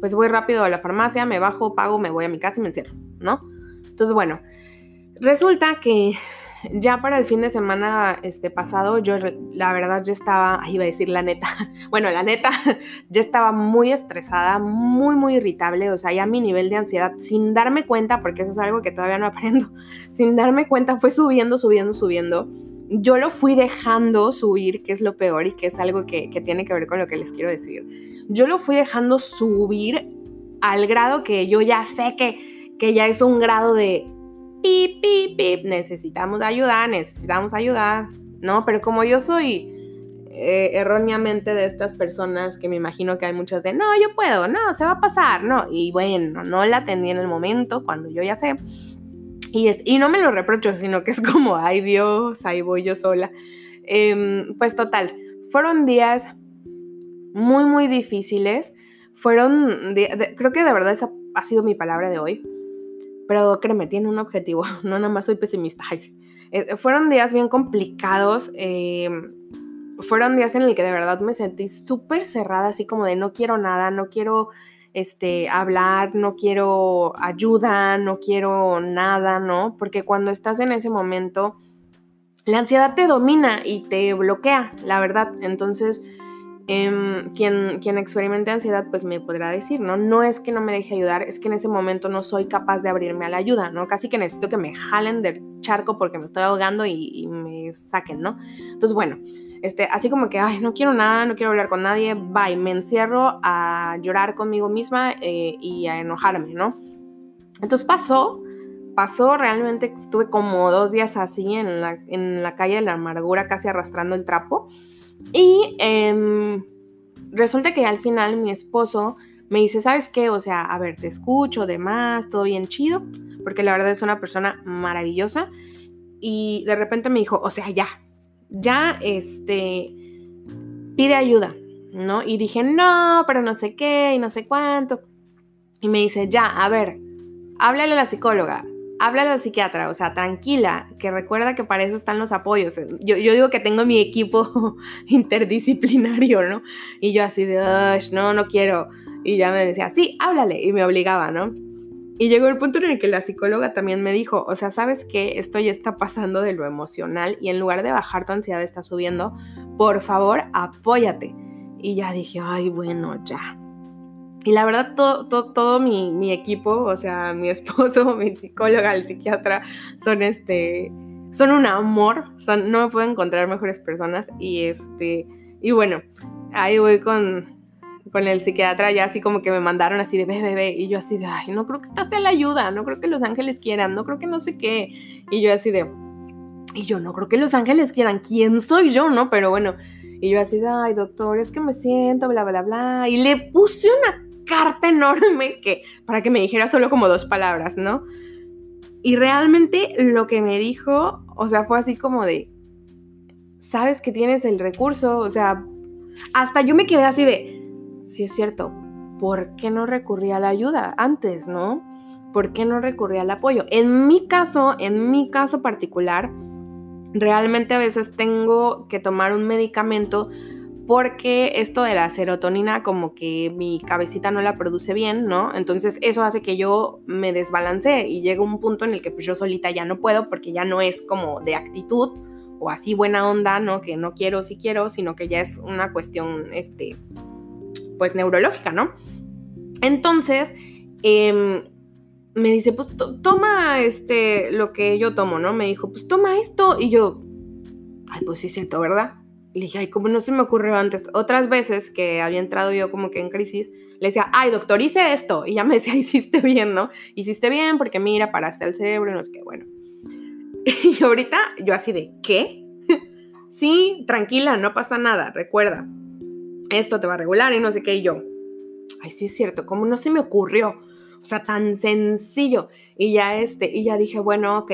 pues voy rápido a la farmacia, me bajo, pago, me voy a mi casa y me encierro, ¿no? Entonces, bueno, resulta que ya para el fin de semana este pasado, yo la verdad yo estaba, iba a decir la neta, [laughs] bueno, la neta, [laughs] yo estaba muy estresada, muy, muy irritable, o sea, ya mi nivel de ansiedad, sin darme cuenta, porque eso es algo que todavía no aprendo, [laughs] sin darme cuenta, fue subiendo, subiendo, subiendo yo lo fui dejando subir, que es lo peor y que es algo que, tiene que ver con lo que les quiero decir. Yo lo fui dejando subir al grado que yo ya sé que, que ya es un grado de pip, pip, pip, necesitamos ayuda, necesitamos ayuda. ¿no? Pero como yo soy eh, erróneamente de estas personas que me imagino que hay muchas de, no, yo puedo, no, se va a pasar, no. Y bueno, no la atendí en el momento cuando yo ya sé. Y, es, y no me lo reprocho, sino que es como, ay Dios, ahí voy yo sola. Em, pues total, fueron días muy, muy difíciles. Fueron, creo que de verdad esa ha sido mi palabra de hoy. Pero créeme, tiene un objetivo, [laughs] no nada más soy pesimista. Eh, fueron días bien complicados. Em, fueron días en el que de verdad me sentí súper cerrada, así como de no quiero nada, no quiero este, hablar, no quiero ayuda, no quiero nada, ¿no? Porque cuando estás en ese momento, la ansiedad te domina y te bloquea, la verdad. Entonces, em, quien, quien experimente ansiedad, pues me podrá decir, ¿no? No es que no me deje ayudar, es que en ese momento no soy capaz de abrirme a la ayuda, ¿no? Casi que necesito que me jalen del charco porque me estoy ahogando y, y me saquen, ¿no? Entonces, bueno, este, así como que, ay, no quiero nada, no quiero hablar con nadie, bye, me encierro a llorar conmigo misma eh, y a enojarme, ¿no? Entonces pasó, pasó, realmente estuve como dos días así en la, en la calle de la amargura, casi arrastrando el trapo. Y em, resulta que al final mi esposo me dice, ¿sabes qué? O sea, a ver, te escucho, demás, todo bien chido, porque la verdad es una persona maravillosa. Y de repente me dijo, o sea, ya, ya este, pide ayuda, ¿no? Y dije, no, pero no sé qué y no sé cuánto. Y me dice, ya, a ver, háblale a la psicóloga, háblale a la psiquiatra, o sea, tranquila, que recuerda que para eso están los apoyos. Yo, yo digo que tengo mi equipo [laughs] interdisciplinario, ¿no? Y yo así de, no, no quiero. Y ya me decía, sí, háblale. Y me obligaba, ¿no? Y llegó el punto en el que la psicóloga también me dijo, o sea, ¿sabes qué? Esto ya está pasando de lo emocional y en lugar de bajar tu ansiedad está subiendo, por favor, apóyate. Y ya dije, ay, bueno, ya. Y la verdad, todo, todo, mi, equipo, o sea, mi [laughs] esposo, mi psicóloga, el psiquiatra, son este, son un amor, son, no me puedo encontrar mejores personas. Y este, y bueno, ahí voy con, con el psiquiatra ya así como que me mandaron así de bebé, bebé, y yo así de, ay, no creo que esta sea la ayuda, no creo que los ángeles quieran, no creo que no sé qué, y yo así de, y yo no creo que los ángeles quieran, ¿quién soy yo, no? Pero bueno, y yo así de, ay, doctor, es que me siento, bla, bla, bla, y le puse una carta enorme que, para que me dijera solo como dos palabras, ¿no? Y realmente lo que me dijo, o sea, fue así como de, sabes que tienes el recurso, o sea, hasta yo me quedé así de, sí es cierto, ¿por qué no recurrí a la ayuda antes, no? ¿Por qué no recurrí al apoyo? En mi caso, en mi caso particular, realmente a veces tengo que tomar un medicamento porque esto de la serotonina como que mi cabecita no la produce bien, ¿no? Entonces eso hace que yo me desbalance y llega un punto en el que pues yo solita ya no puedo porque ya no es como de actitud o así buena onda, ¿no? Que no quiero si quiero, sino que ya es una cuestión, este, pues neurológica, ¿no? Entonces, em, me dice, pues toma este, lo que yo tomo, ¿no? Me dijo, pues toma esto. Y yo, ay, pues sí, siento, ¿verdad? Le dije, ay, como no se me ocurrió antes. Otras veces que había entrado yo como que en crisis, le decía, ay, doctor, hice esto. Y ya me decía, hiciste bien, ¿no? Hiciste bien porque mira, paraste el cerebro y no sé qué, bueno. [laughs] Y ahorita yo así de, ¿qué? [laughs] sí, tranquila, no pasa nada, recuerda esto te va a regular y no sé qué, y yo, ay, sí es cierto, como no se me ocurrió, o sea, tan sencillo, y ya este, y ya dije, bueno, ok,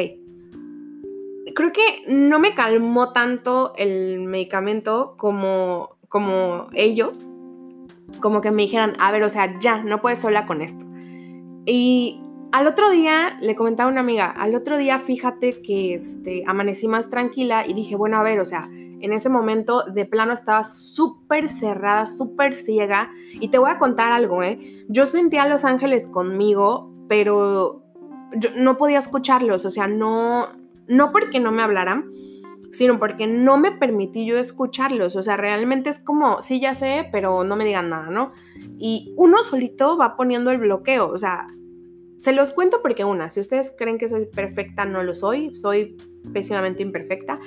creo que no me calmó tanto el medicamento como, como ellos, como que me dijeran, a ver, o sea, ya, no puedes sola con esto. Y al otro día le comentaba a una amiga, al otro día fíjate que este, amanecí más tranquila y dije, bueno, a ver, o sea, en ese momento de plano estaba súper cerrada, súper ciega. Y te voy a contar algo, ¿eh? Yo sentía a los ángeles conmigo, pero yo no podía escucharlos, o sea, no, no porque no me hablaran, sino porque no me permití yo escucharlos. O sea, realmente es como, sí, ya sé, pero no me digan nada, ¿no? Y uno solito va poniendo el bloqueo, o sea, se los cuento porque una, si ustedes creen que soy perfecta, no lo soy, soy pésimamente imperfecta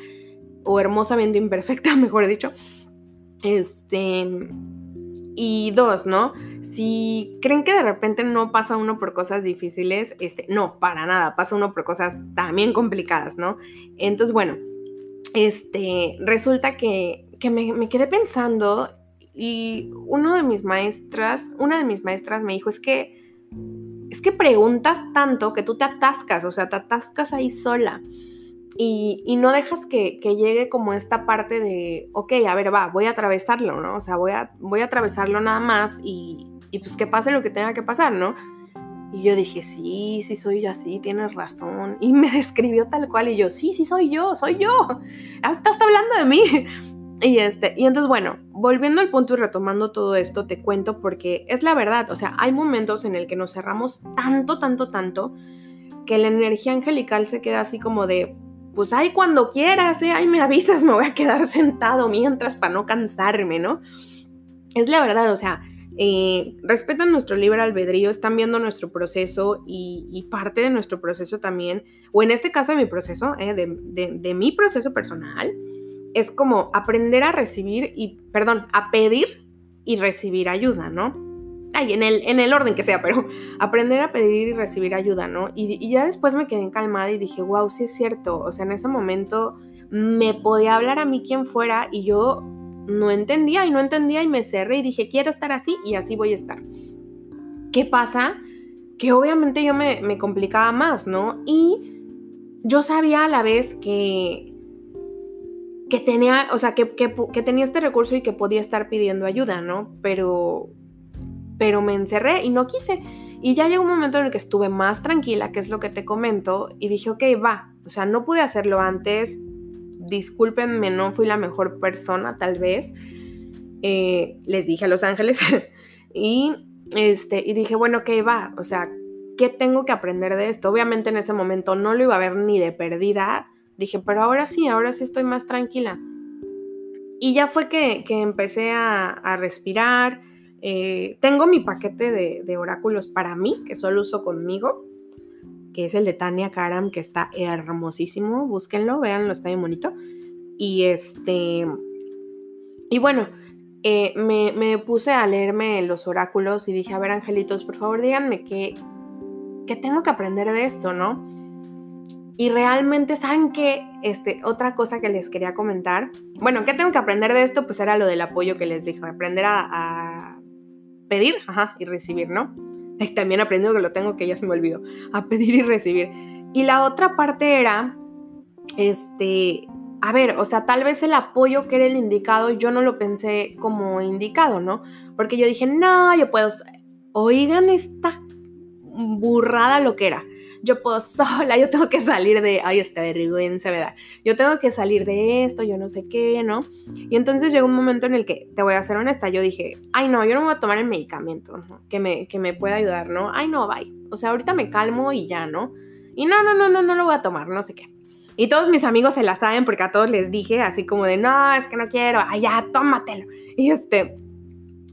o hermosamente imperfecta, [laughs] mejor dicho. Este, y dos, ¿no? Si creen que de repente no pasa uno por cosas difíciles, este, no, para nada, pasa uno por cosas también complicadas, ¿no? Entonces, bueno, este, resulta que, que me, me quedé pensando y uno de mis maestras, una de mis maestras me dijo, es que, es que preguntas tanto que tú te atascas, o sea, te atascas ahí sola. Y, y no dejas que, que, llegue como esta parte de, ok, a ver, va, voy a atravesarlo, ¿no? O sea, voy a, voy a atravesarlo nada más y, y pues que pase lo que tenga que pasar, ¿no? Y yo dije, sí, sí soy yo así, tienes razón. Y me [laughs] describió tal cual y yo, sí, sí soy yo, soy yo. [laughs] Estás hablando de mí. [laughs] Y, este, y entonces, bueno, volviendo al punto y retomando todo esto, te cuento porque es la verdad, o sea, hay momentos en el que nos cerramos tanto, tanto, tanto, que la energía angelical se queda así como de, pues ay, cuando quieras, ¿eh? ay, me avisas, me voy a quedar sentado mientras para no cansarme, ¿no? Es la verdad, o sea, eh, respetan nuestro libre albedrío, están viendo nuestro proceso y, parte de nuestro proceso también, o en este caso de mi proceso, eh, de mi proceso personal, es como aprender a recibir y, perdón, a pedir y recibir ayuda, ¿no? Ay, en el, en el orden que sea, pero [laughs] aprender a pedir y recibir ayuda, ¿no? Y, ya después me quedé calmada y dije, wow, sí es cierto. O sea, en ese momento me podía hablar a mí quien fuera y yo no entendía y no entendía y me cerré y dije, quiero estar así y así voy a estar. ¿Qué pasa? Que obviamente yo me, me complicaba más, ¿no? Y yo sabía a la vez que que tenía, o sea, que, tenía este recurso y que podía estar pidiendo ayuda, ¿no? Pero, pero me encerré y no quise. Y ya llegó un momento en el que estuve más tranquila, que es lo que te comento, y dije, ok, va, o sea, no pude hacerlo antes, discúlpenme, no fui la mejor persona, tal vez. Eh, les dije a Los Ángeles [laughs] y, este, y dije, bueno, ok, va, o sea, ¿qué tengo que aprender de esto? Obviamente en ese momento no lo iba a ver ni de perdida, dije, pero ahora sí, ahora sí estoy más tranquila. Y ya fue que, empecé a, respirar. Eh, tengo mi paquete de, oráculos para mí, que solo uso conmigo, que es el de Tania Karam, que está hermosísimo. Búsquenlo, véanlo, está bien bonito. Y este. Y bueno, eh, me, me, puse a leerme los oráculos y dije, a ver, angelitos, por favor, díganme qué, qué tengo que aprender de esto, ¿no? Y realmente, ¿saben qué? Este, otra cosa que les quería comentar. Bueno, ¿qué tengo que aprender de esto? Pues era lo del apoyo que les dije. Aprender a, pedir ajá, y recibir, ¿no? [laughs] También aprendido que lo tengo que ya se me olvidó. A pedir y recibir. Y la otra parte era, este, a ver, o sea, tal vez el apoyo que era el indicado, yo no lo pensé como indicado, ¿no? Porque yo dije, no, yo puedo, oigan esta burrada lo que era yo puedo [laughs] sola, yo tengo que salir de, ay, esta vergüenza, ¿verdad? Yo tengo que salir de esto, yo no sé qué, ¿no? Y entonces llegó un momento en el que, te voy a ser honesta, yo dije, ay, no, yo no voy a tomar el medicamento que, me, que me pueda ayudar, ¿no? Ay, no, bye. O sea, ahorita me calmo y ya, ¿no? Y no, no, no, no, no lo voy a tomar, no sé qué. Y todos mis amigos se la saben porque a todos les dije así como de, no, es que no quiero, ay, ya, tómatelo. Y este,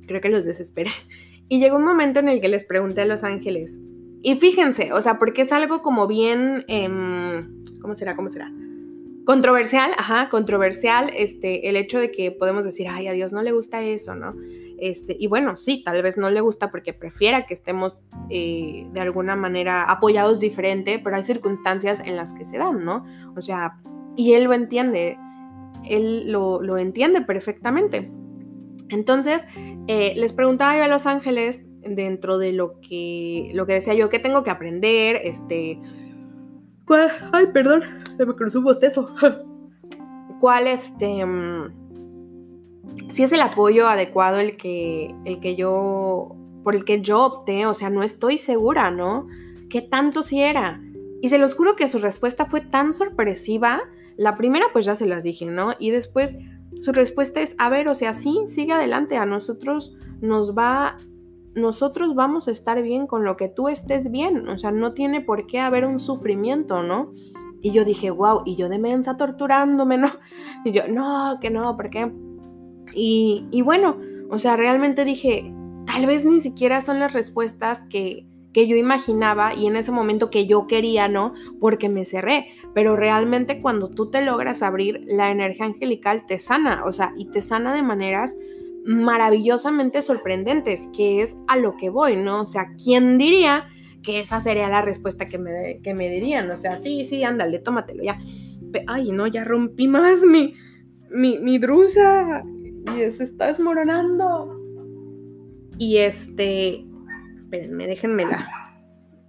creo que los desesperé. [laughs] Y llegó un momento en el que les pregunté a Los Ángeles, y fíjense, o sea, porque es algo como bien, em, ¿cómo será? ¿Cómo será? Controversial, ajá, controversial, este, el hecho de que podemos decir, ay, a Dios no le gusta eso, ¿no? Este, y bueno, sí, tal vez no le gusta porque prefiera que estemos eh, de alguna manera apoyados diferente, pero hay circunstancias en las que se dan, ¿no? O sea, y él lo entiende, él lo, lo entiende perfectamente. Entonces, eh, les preguntaba yo a Los Ángeles dentro de lo que, lo que decía yo, ¿qué tengo que aprender? Este, ¿cuál? Ay, perdón, me cruzó un bostezo. [laughs] ¿Cuál, este, si es el apoyo adecuado el que, el que yo, por el que yo opté? O sea, no estoy segura, ¿no? ¿Qué tanto si era? Y se los juro que su respuesta fue tan sorpresiva. La primera, pues ya se las dije, ¿no? Y después su respuesta es, a ver, o sea, sí, sigue adelante, a nosotros nos va nosotros vamos a estar bien con lo que tú estés bien, o sea, no tiene por qué haber un sufrimiento, ¿no? Y yo dije, wow, y yo de mensa torturándome, [laughs] ¿no? Y yo, no, que no, ¿por qué? Y, y bueno, o sea, realmente dije, tal vez ni siquiera son las respuestas que, que yo imaginaba y en ese momento que yo quería, ¿no? Porque me cerré. Pero realmente cuando tú te logras abrir, la energía angelical te sana, o sea, y te sana de maneras maravillosamente sorprendentes, que es a lo que voy, ¿no? O sea, ¿quién diría que esa sería la respuesta que me, que me dirían? O sea, sí, sí, ándale, tómatelo ya. Ay, no, ya rompí más mi, mi, mi drusa y se está desmoronando. Y este, espérenme, déjenme la,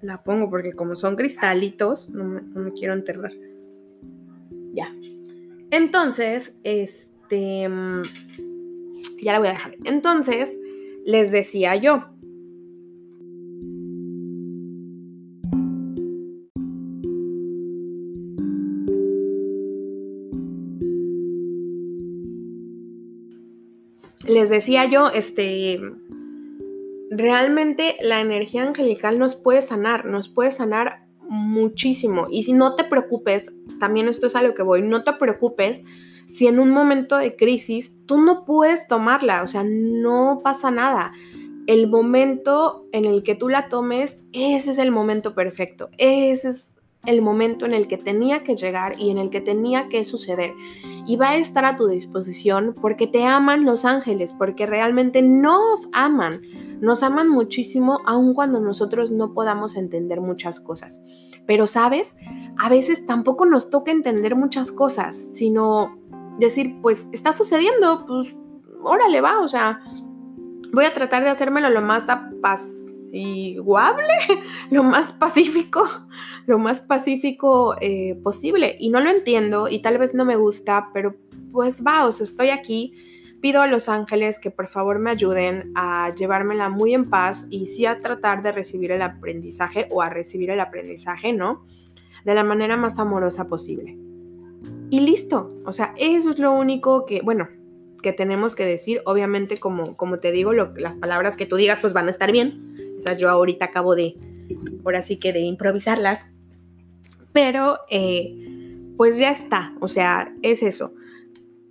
la pongo porque como son cristalitos, no me, no me quiero enterrar. Ya. Entonces, este, mm, ya la voy a dejar. Entonces, les decía yo, les decía yo, este, realmente la energía angelical nos puede sanar, nos puede sanar muchísimo. Y si no te preocupes, también esto es a lo que voy, no te preocupes si en un momento de crisis tú no puedes tomarla, o sea, no pasa nada. El momento en el que tú la tomes, ese es el momento perfecto, ese es el momento en el que tenía que llegar y en el que tenía que suceder. Y va a estar a tu disposición porque te aman los ángeles, porque realmente nos aman. Nos aman muchísimo aun cuando nosotros no podamos entender muchas cosas. Pero sabes, a veces tampoco nos toca entender muchas cosas, sino decir, pues está sucediendo, pues órale va, o sea, voy a tratar de hacérmelo lo más apaciguable, [laughs] lo más pacífico, [laughs] lo más pacífico eh, posible. Y no lo entiendo y tal vez no me gusta, pero pues va, o sea, estoy aquí. Pido a los ángeles que por favor me ayuden a llevármela muy en paz y sí a tratar de recibir el aprendizaje o a recibir el aprendizaje, ¿no? De la manera más amorosa posible. Y listo, o sea, eso es lo único que, bueno, que tenemos que decir. Obviamente, como, como te digo, las palabras que tú digas pues van a estar bien. O sea, yo ahorita acabo de, ahora sí que de improvisarlas. Pero, eh, pues ya está, o sea, es eso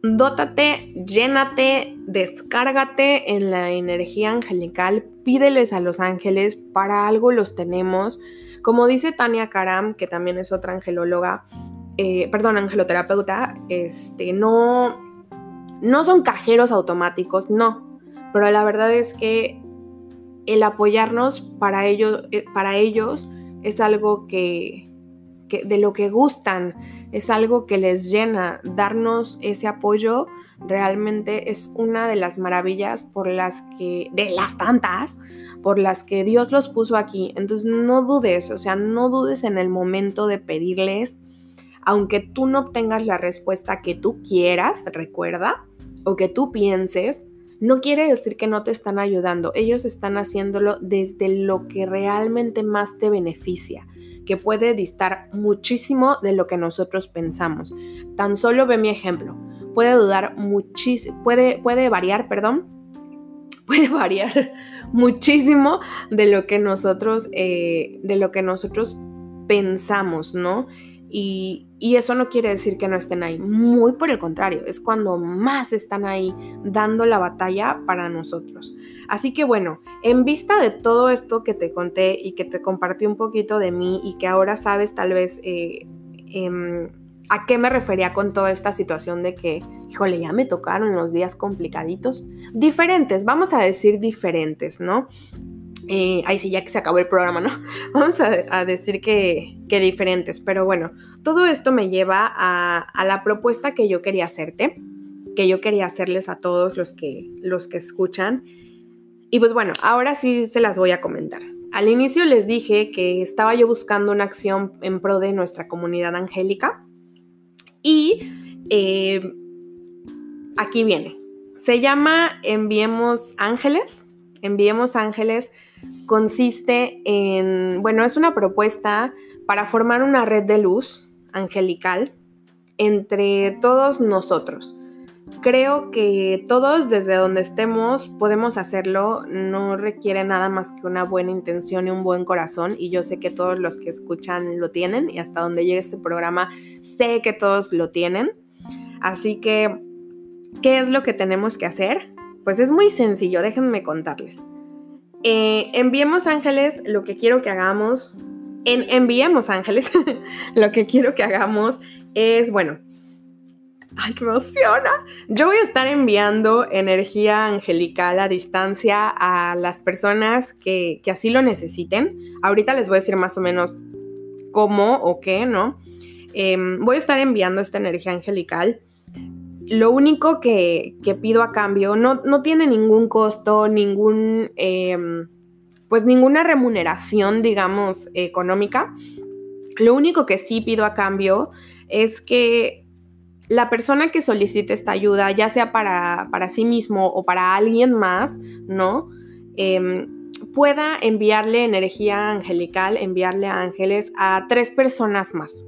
dótate, llénate, descárgate en la energía angelical, pídeles a los ángeles, para algo los tenemos. Como dice Tania Karam, que también es otra angelóloga, eh, perdón, angeloterapeuta, este, no, no son cajeros automáticos, no, pero la verdad es que el apoyarnos para ellos, eh, para ellos es algo que, que de lo que gustan es algo que les llena. Darnos ese apoyo realmente es una de las maravillas por las que, de las tantas, por las que Dios los puso aquí. Entonces no dudes, o sea, no dudes en el momento de pedirles, aunque tú no obtengas la respuesta que tú quieras, recuerda, o que tú pienses, no quiere decir que no te están ayudando. Ellos están haciéndolo desde lo que realmente más te beneficia que puede distar muchísimo de lo que nosotros pensamos. Tan solo ve mi ejemplo. Puede dudar muchísimo, puede, puede variar, perdón, [laughs] puede variar muchísimo de lo que nosotros, eh, de lo que nosotros pensamos, ¿no? Y, eso no quiere decir que no estén ahí, muy por el contrario, es cuando más están ahí dando la batalla para nosotros. Así que bueno, en vista de todo esto que te conté y que te compartí un poquito de mí y que ahora sabes tal vez eh, em, a qué me refería con toda esta situación de que, híjole, ya me tocaron los días complicaditos, diferentes, vamos a decir diferentes, ¿no? Eh, ay, sí, ya que se acabó el programa, ¿no? [laughs] Vamos a, decir que, diferentes, pero bueno, todo esto me lleva a, la propuesta que yo quería hacerte, que yo quería hacerles a todos los que, los que escuchan. Y pues bueno, ahora sí se las voy a comentar. Al inicio les dije que estaba yo buscando una acción en pro de nuestra comunidad angélica y eh, aquí viene. Se llama Enviemos Ángeles. Enviemos Ángeles consiste en, bueno, es una propuesta para formar una red de luz angelical entre todos nosotros. Creo que todos desde donde estemos podemos hacerlo, no requiere nada más que una buena intención y un buen corazón y yo sé que todos los que escuchan lo tienen y hasta donde llegue este programa sé que todos lo tienen. Así que, ¿qué es lo que tenemos que hacer? Pues es muy sencillo, déjenme contarles. Eh, enviemos ángeles, lo que quiero que hagamos, en enviemos ángeles, [laughs] lo que quiero que hagamos es, bueno, ay, me emociona. Yo voy a estar enviando energía angelical a distancia a las personas que, así lo necesiten. Ahorita les voy a decir más o menos cómo o qué, ¿no? Em, voy a estar enviando esta energía angelical. Lo único que, pido a cambio no, no, tiene ningún costo, ningún, em, pues ninguna remuneración, digamos, económica. Lo único que sí pido a cambio es que la persona que solicite esta ayuda, ya sea para, para sí mismo o para alguien más, ¿no? Em, pueda enviarle energía angelical, enviarle ángeles a tres personas más.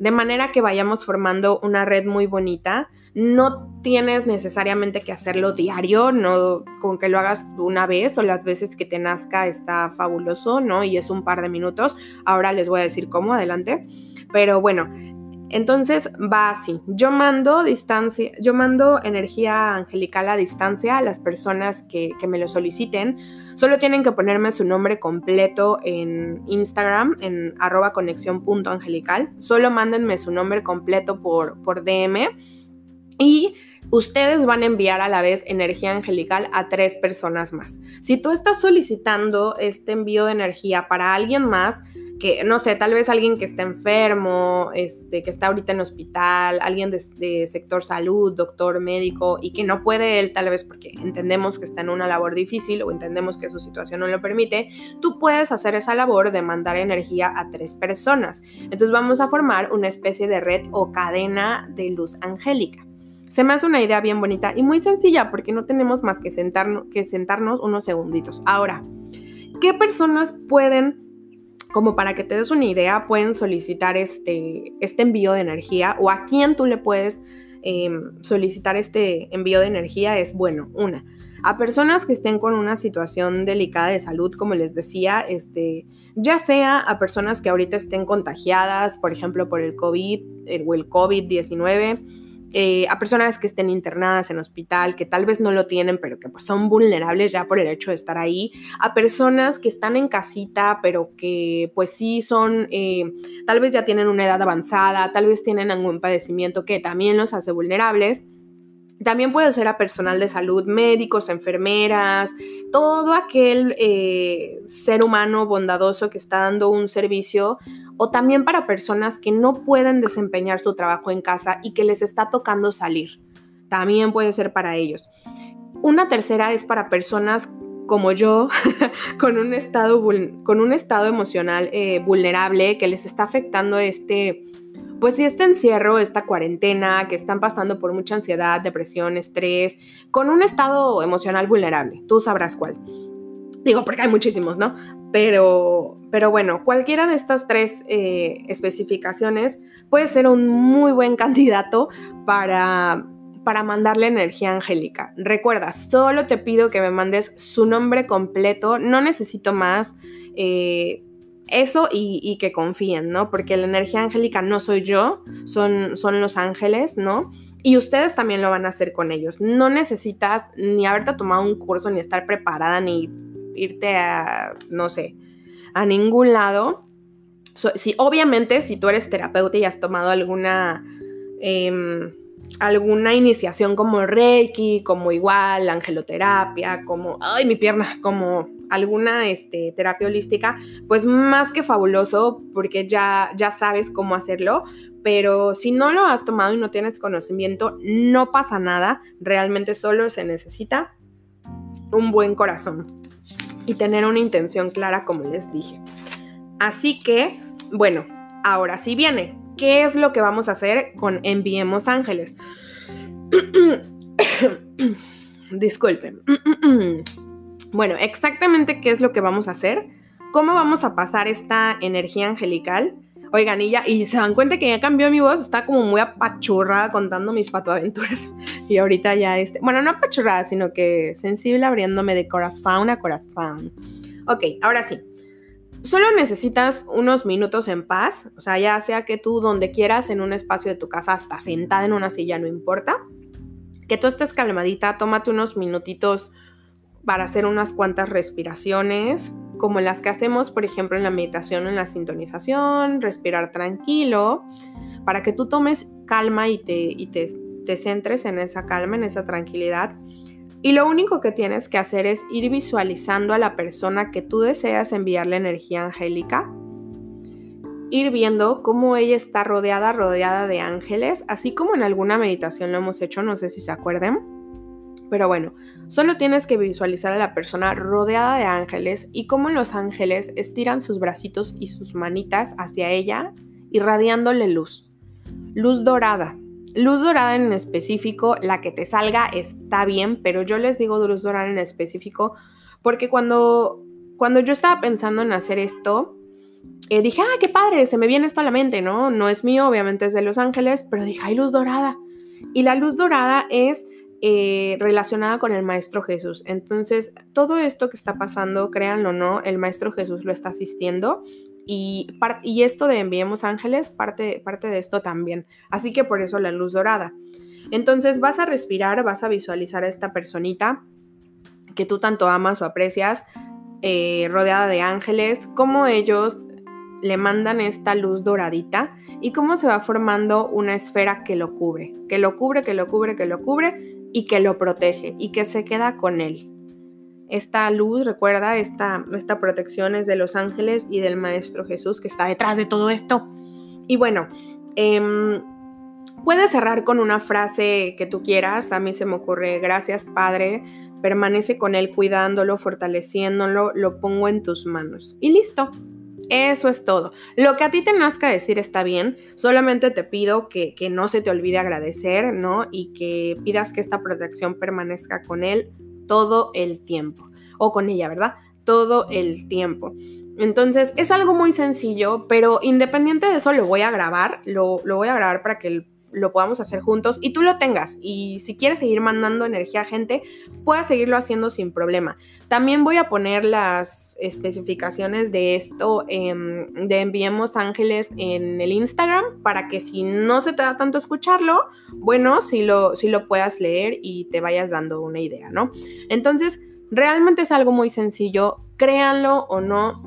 De manera que vayamos formando una red muy bonita. No tienes necesariamente que hacerlo diario, no con que lo hagas una vez o las veces que te nazca está fabuloso, ¿no? Y es un par de minutos. Ahora les voy a decir cómo, adelante. Pero bueno, entonces va así. Yo mando distancia, yo mando energía angelical a distancia a las personas que, me lo soliciten. Solo tienen que ponerme su nombre completo en Instagram, en arroba conexión.angelical. Solo mándenme su nombre completo por, por DM. Y ustedes van a enviar a la vez energía angelical a tres personas más. Si tú estás solicitando este envío de energía para alguien más, que, no sé, tal vez alguien que está enfermo, este, que está ahorita en hospital, alguien de, sector salud, doctor, médico, y que no puede él, tal vez porque entendemos que está en una labor difícil o entendemos que su situación no lo permite, tú puedes hacer esa labor de mandar energía a tres personas. Entonces vamos a formar una especie de red o cadena de luz angélica. Se me hace una idea bien bonita y muy sencilla porque no tenemos más que, sentarnos, que sentarnos unos segunditos. Ahora, ¿qué personas pueden como para que te des una idea, pueden solicitar este, este envío de energía o a quién tú le puedes em, solicitar este envío de energía es, bueno, una, a personas que estén con una situación delicada de salud, como les decía, este, ya sea a personas que ahorita estén contagiadas, por ejemplo, por el COVID o el COVID-19, eh, a personas que estén internadas en hospital, que tal vez no lo tienen, pero que pues son vulnerables ya por el hecho de estar ahí, a personas que están en casita, pero que pues sí son, eh, tal vez ya tienen una edad avanzada, tal vez tienen algún padecimiento que también los hace vulnerables. También puede ser a personal de salud, médicos, enfermeras, todo aquel eh, ser humano bondadoso que está dando un servicio o también para personas que no pueden desempeñar su trabajo en casa y que les está tocando salir. También puede ser para ellos. Una tercera es para personas como yo, [laughs] con, un estado, con un estado emocional eh, vulnerable que les está afectando este, pues si este encierro, esta cuarentena, que están pasando por mucha ansiedad, depresión, estrés, con un estado emocional vulnerable. Tú sabrás cuál. Digo, porque hay muchísimos, ¿no? Pero, pero bueno, cualquiera de estas tres eh, especificaciones puede ser un muy buen [laughs] candidato para, para mandarle energía angélica. Recuerda, solo te pido que me mandes su nombre completo, no necesito más. Eh, eso y, que confíen, ¿no? Porque la energía angélica no soy yo, son, son los ángeles, ¿no? Y ustedes también lo van a hacer con ellos. No necesitas ni haberte tomado un curso, ni estar preparada, ni irte a, no sé, a ningún lado. si, obviamente, si tú eres terapeuta y has tomado alguna, em, alguna iniciación como Reiki, como igual, angeloterapia, como, ay, mi pierna, como alguna este, terapia holística, pues más que fabuloso porque ya, ya sabes cómo hacerlo, pero si no lo has tomado y no tienes conocimiento, no pasa nada, realmente solo se necesita un buen corazón y tener una intención clara, como les dije. Así que, bueno, ahora sí viene. ¿Qué es lo que vamos a hacer con Enviemos Ángeles? [coughs] Disculpen. [coughs] bueno, exactamente qué es lo que vamos a hacer. ¿Cómo vamos a pasar esta energía angelical? Oigan, y, ya, y se dan cuenta que ya cambió mi voz, está como muy apachurrada contando mis patoaventuras. [laughs] Y ahorita ya este, bueno, no apachurrada, sino que sensible abriéndome de corazón a corazón. Ok, ahora sí. Solo necesitas unos minutos en paz, o sea, ya sea que tú donde quieras, en un espacio de tu casa, hasta sentada en una silla, no importa. Que tú estés calmadita, tómate unos minutitos para hacer unas cuantas respiraciones, como las que hacemos, por ejemplo, en la meditación en la sintonización, respirar tranquilo, para que tú tomes calma y te, te centres en esa calma, en esa tranquilidad. Y lo único que tienes que hacer es ir visualizando a la persona que tú deseas enviarle energía angélica ir viendo cómo ella está rodeada, rodeada de ángeles, así como en alguna meditación lo hemos hecho, no sé si se acuerden. Pero bueno, solo tienes que visualizar a la persona rodeada de ángeles y cómo los ángeles estiran sus bracitos y sus manitas hacia ella, irradiándole luz. Luz dorada. Luz dorada en específico, la que te salga está bien, pero yo les digo luz dorada en específico porque cuando, cuando yo estaba pensando en hacer esto, eh, dije, ah, qué padre, se me viene esto a la mente, ¿no? No es mío, obviamente es de Los Ángeles, pero dije, hay luz dorada. Y la luz dorada es eh, relacionada con el Maestro Jesús. Entonces, todo esto que está pasando, créanlo o no, el Maestro Jesús lo está asistiendo. Y, esto de enviemos ángeles, parte, parte de esto también. Así que por eso la luz dorada. Entonces vas a respirar, vas a visualizar a esta personita que tú tanto amas o aprecias, eh, rodeada de ángeles, cómo ellos le mandan esta luz doradita y cómo se va formando una esfera que lo cubre, que lo cubre, que lo cubre, que lo cubre y que lo protege y que se queda con él. Esta luz, recuerda, esta, esta protección es de los ángeles y del Maestro Jesús que está detrás de todo esto. Y bueno, em, puedes cerrar con una frase que tú quieras. A mí se me ocurre, gracias Padre, permanece con él cuidándolo, fortaleciéndolo, lo pongo en tus manos. Y listo, eso es todo. Lo que a ti te nazca decir está bien, solamente te pido que, no se te olvide agradecer, ¿no? Y que pidas que esta protección permanezca con él todo el tiempo. O con ella, ¿verdad? Todo el tiempo. Entonces, es algo muy sencillo, pero independiente de eso, lo voy a grabar, lo, lo voy a grabar para que lo podamos hacer juntos y tú lo tengas. Y si quieres seguir mandando energía a gente, puedas seguirlo haciendo sin problema. También voy a poner las especificaciones de esto de Enviemos Ángeles en el Instagram para que si no se te da tanto escucharlo, bueno, si lo, si lo puedas leer y te vayas dando una idea, ¿no? Entonces, realmente es algo muy sencillo, créanlo o no,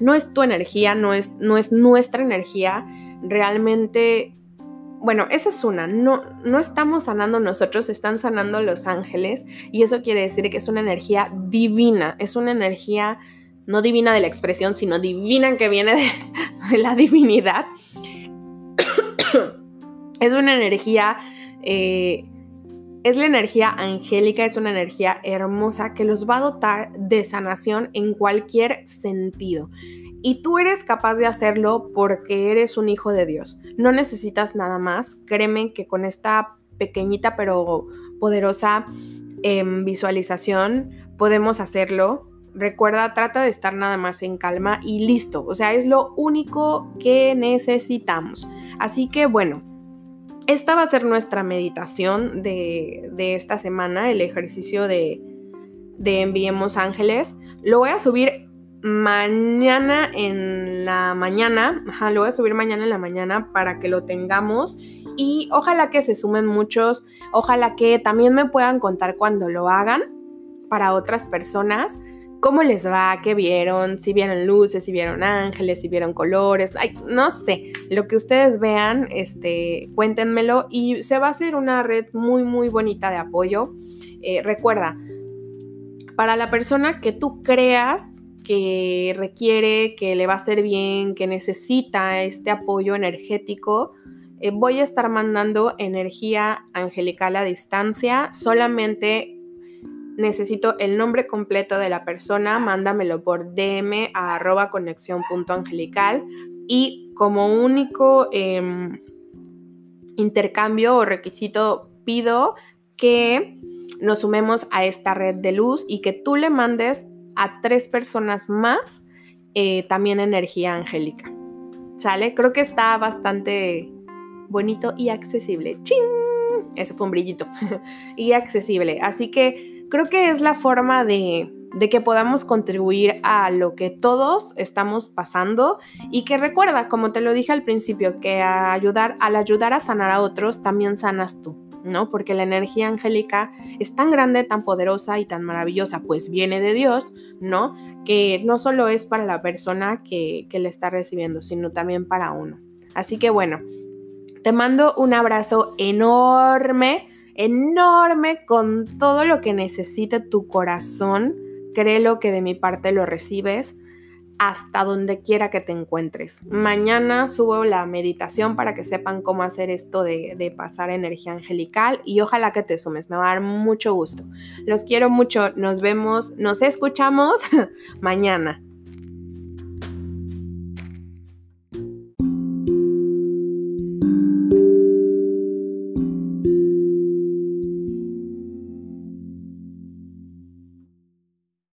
no es tu energía, no es, no es nuestra energía, realmente bueno, esa es una, no, no estamos sanando nosotros, están sanando los ángeles y eso quiere decir que es una energía divina, es una energía no divina de la expresión, sino divina que viene de, la divinidad. [coughs] es una energía, eh, es la energía angélica, es una energía hermosa que los va a dotar de sanación en cualquier sentido. Y tú eres capaz de hacerlo porque eres un hijo de Dios. No necesitas nada más. Créeme que con esta pequeñita pero poderosa em, visualización podemos hacerlo. Recuerda, trata de estar nada más en calma y listo. O sea, es lo único que necesitamos. Así que bueno, esta va a ser nuestra meditación de, esta semana, el ejercicio de, de Enviemos Ángeles. Lo voy a subir mañana en la mañana, lo voy a subir mañana en la mañana para que lo tengamos y ojalá que se sumen muchos, ojalá que también me puedan contar cuando lo hagan para otras personas, cómo les va, qué vieron, si vieron luces, si vieron ángeles, si vieron colores, no sé, lo que ustedes vean, este, cuéntenmelo y se va a hacer una red muy, muy bonita de apoyo. Eh, recuerda, para la persona que tú creas que requiere, que le va a hacer bien, que necesita este apoyo energético, eh, voy a estar mandando energía angelical a distancia. Solamente necesito el nombre completo de la persona, mándamelo por DM a arroba conexión.angelical y como único em, intercambio o requisito pido que nos sumemos a esta red de luz y que tú le mandes a tres personas más eh, también energía angélica. ¿Sale? Creo que está bastante bonito y accesible. ¡Ching! Ese fue un brillito. [laughs] y accesible. Así que creo que es la forma de, de que podamos contribuir a lo que todos estamos pasando y que recuerda, como te lo dije al principio, que ayudar, al ayudar a sanar a otros, también sanas tú. ¿No? Porque la energía angélica es tan grande, tan poderosa y tan maravillosa, pues viene de Dios, ¿no? Que no solo es para la persona que, que le está recibiendo, sino también para uno. Así que bueno, te mando un abrazo enorme, enorme con todo lo que necesite tu corazón. Créelo que de mi parte lo recibes. Hasta donde quiera que te encuentres. Mañana subo la meditación para que sepan cómo hacer esto de, de, pasar energía angelical y ojalá que te sumes, me va a dar mucho gusto. Los quiero mucho, nos vemos, nos escuchamos [laughs] mañana.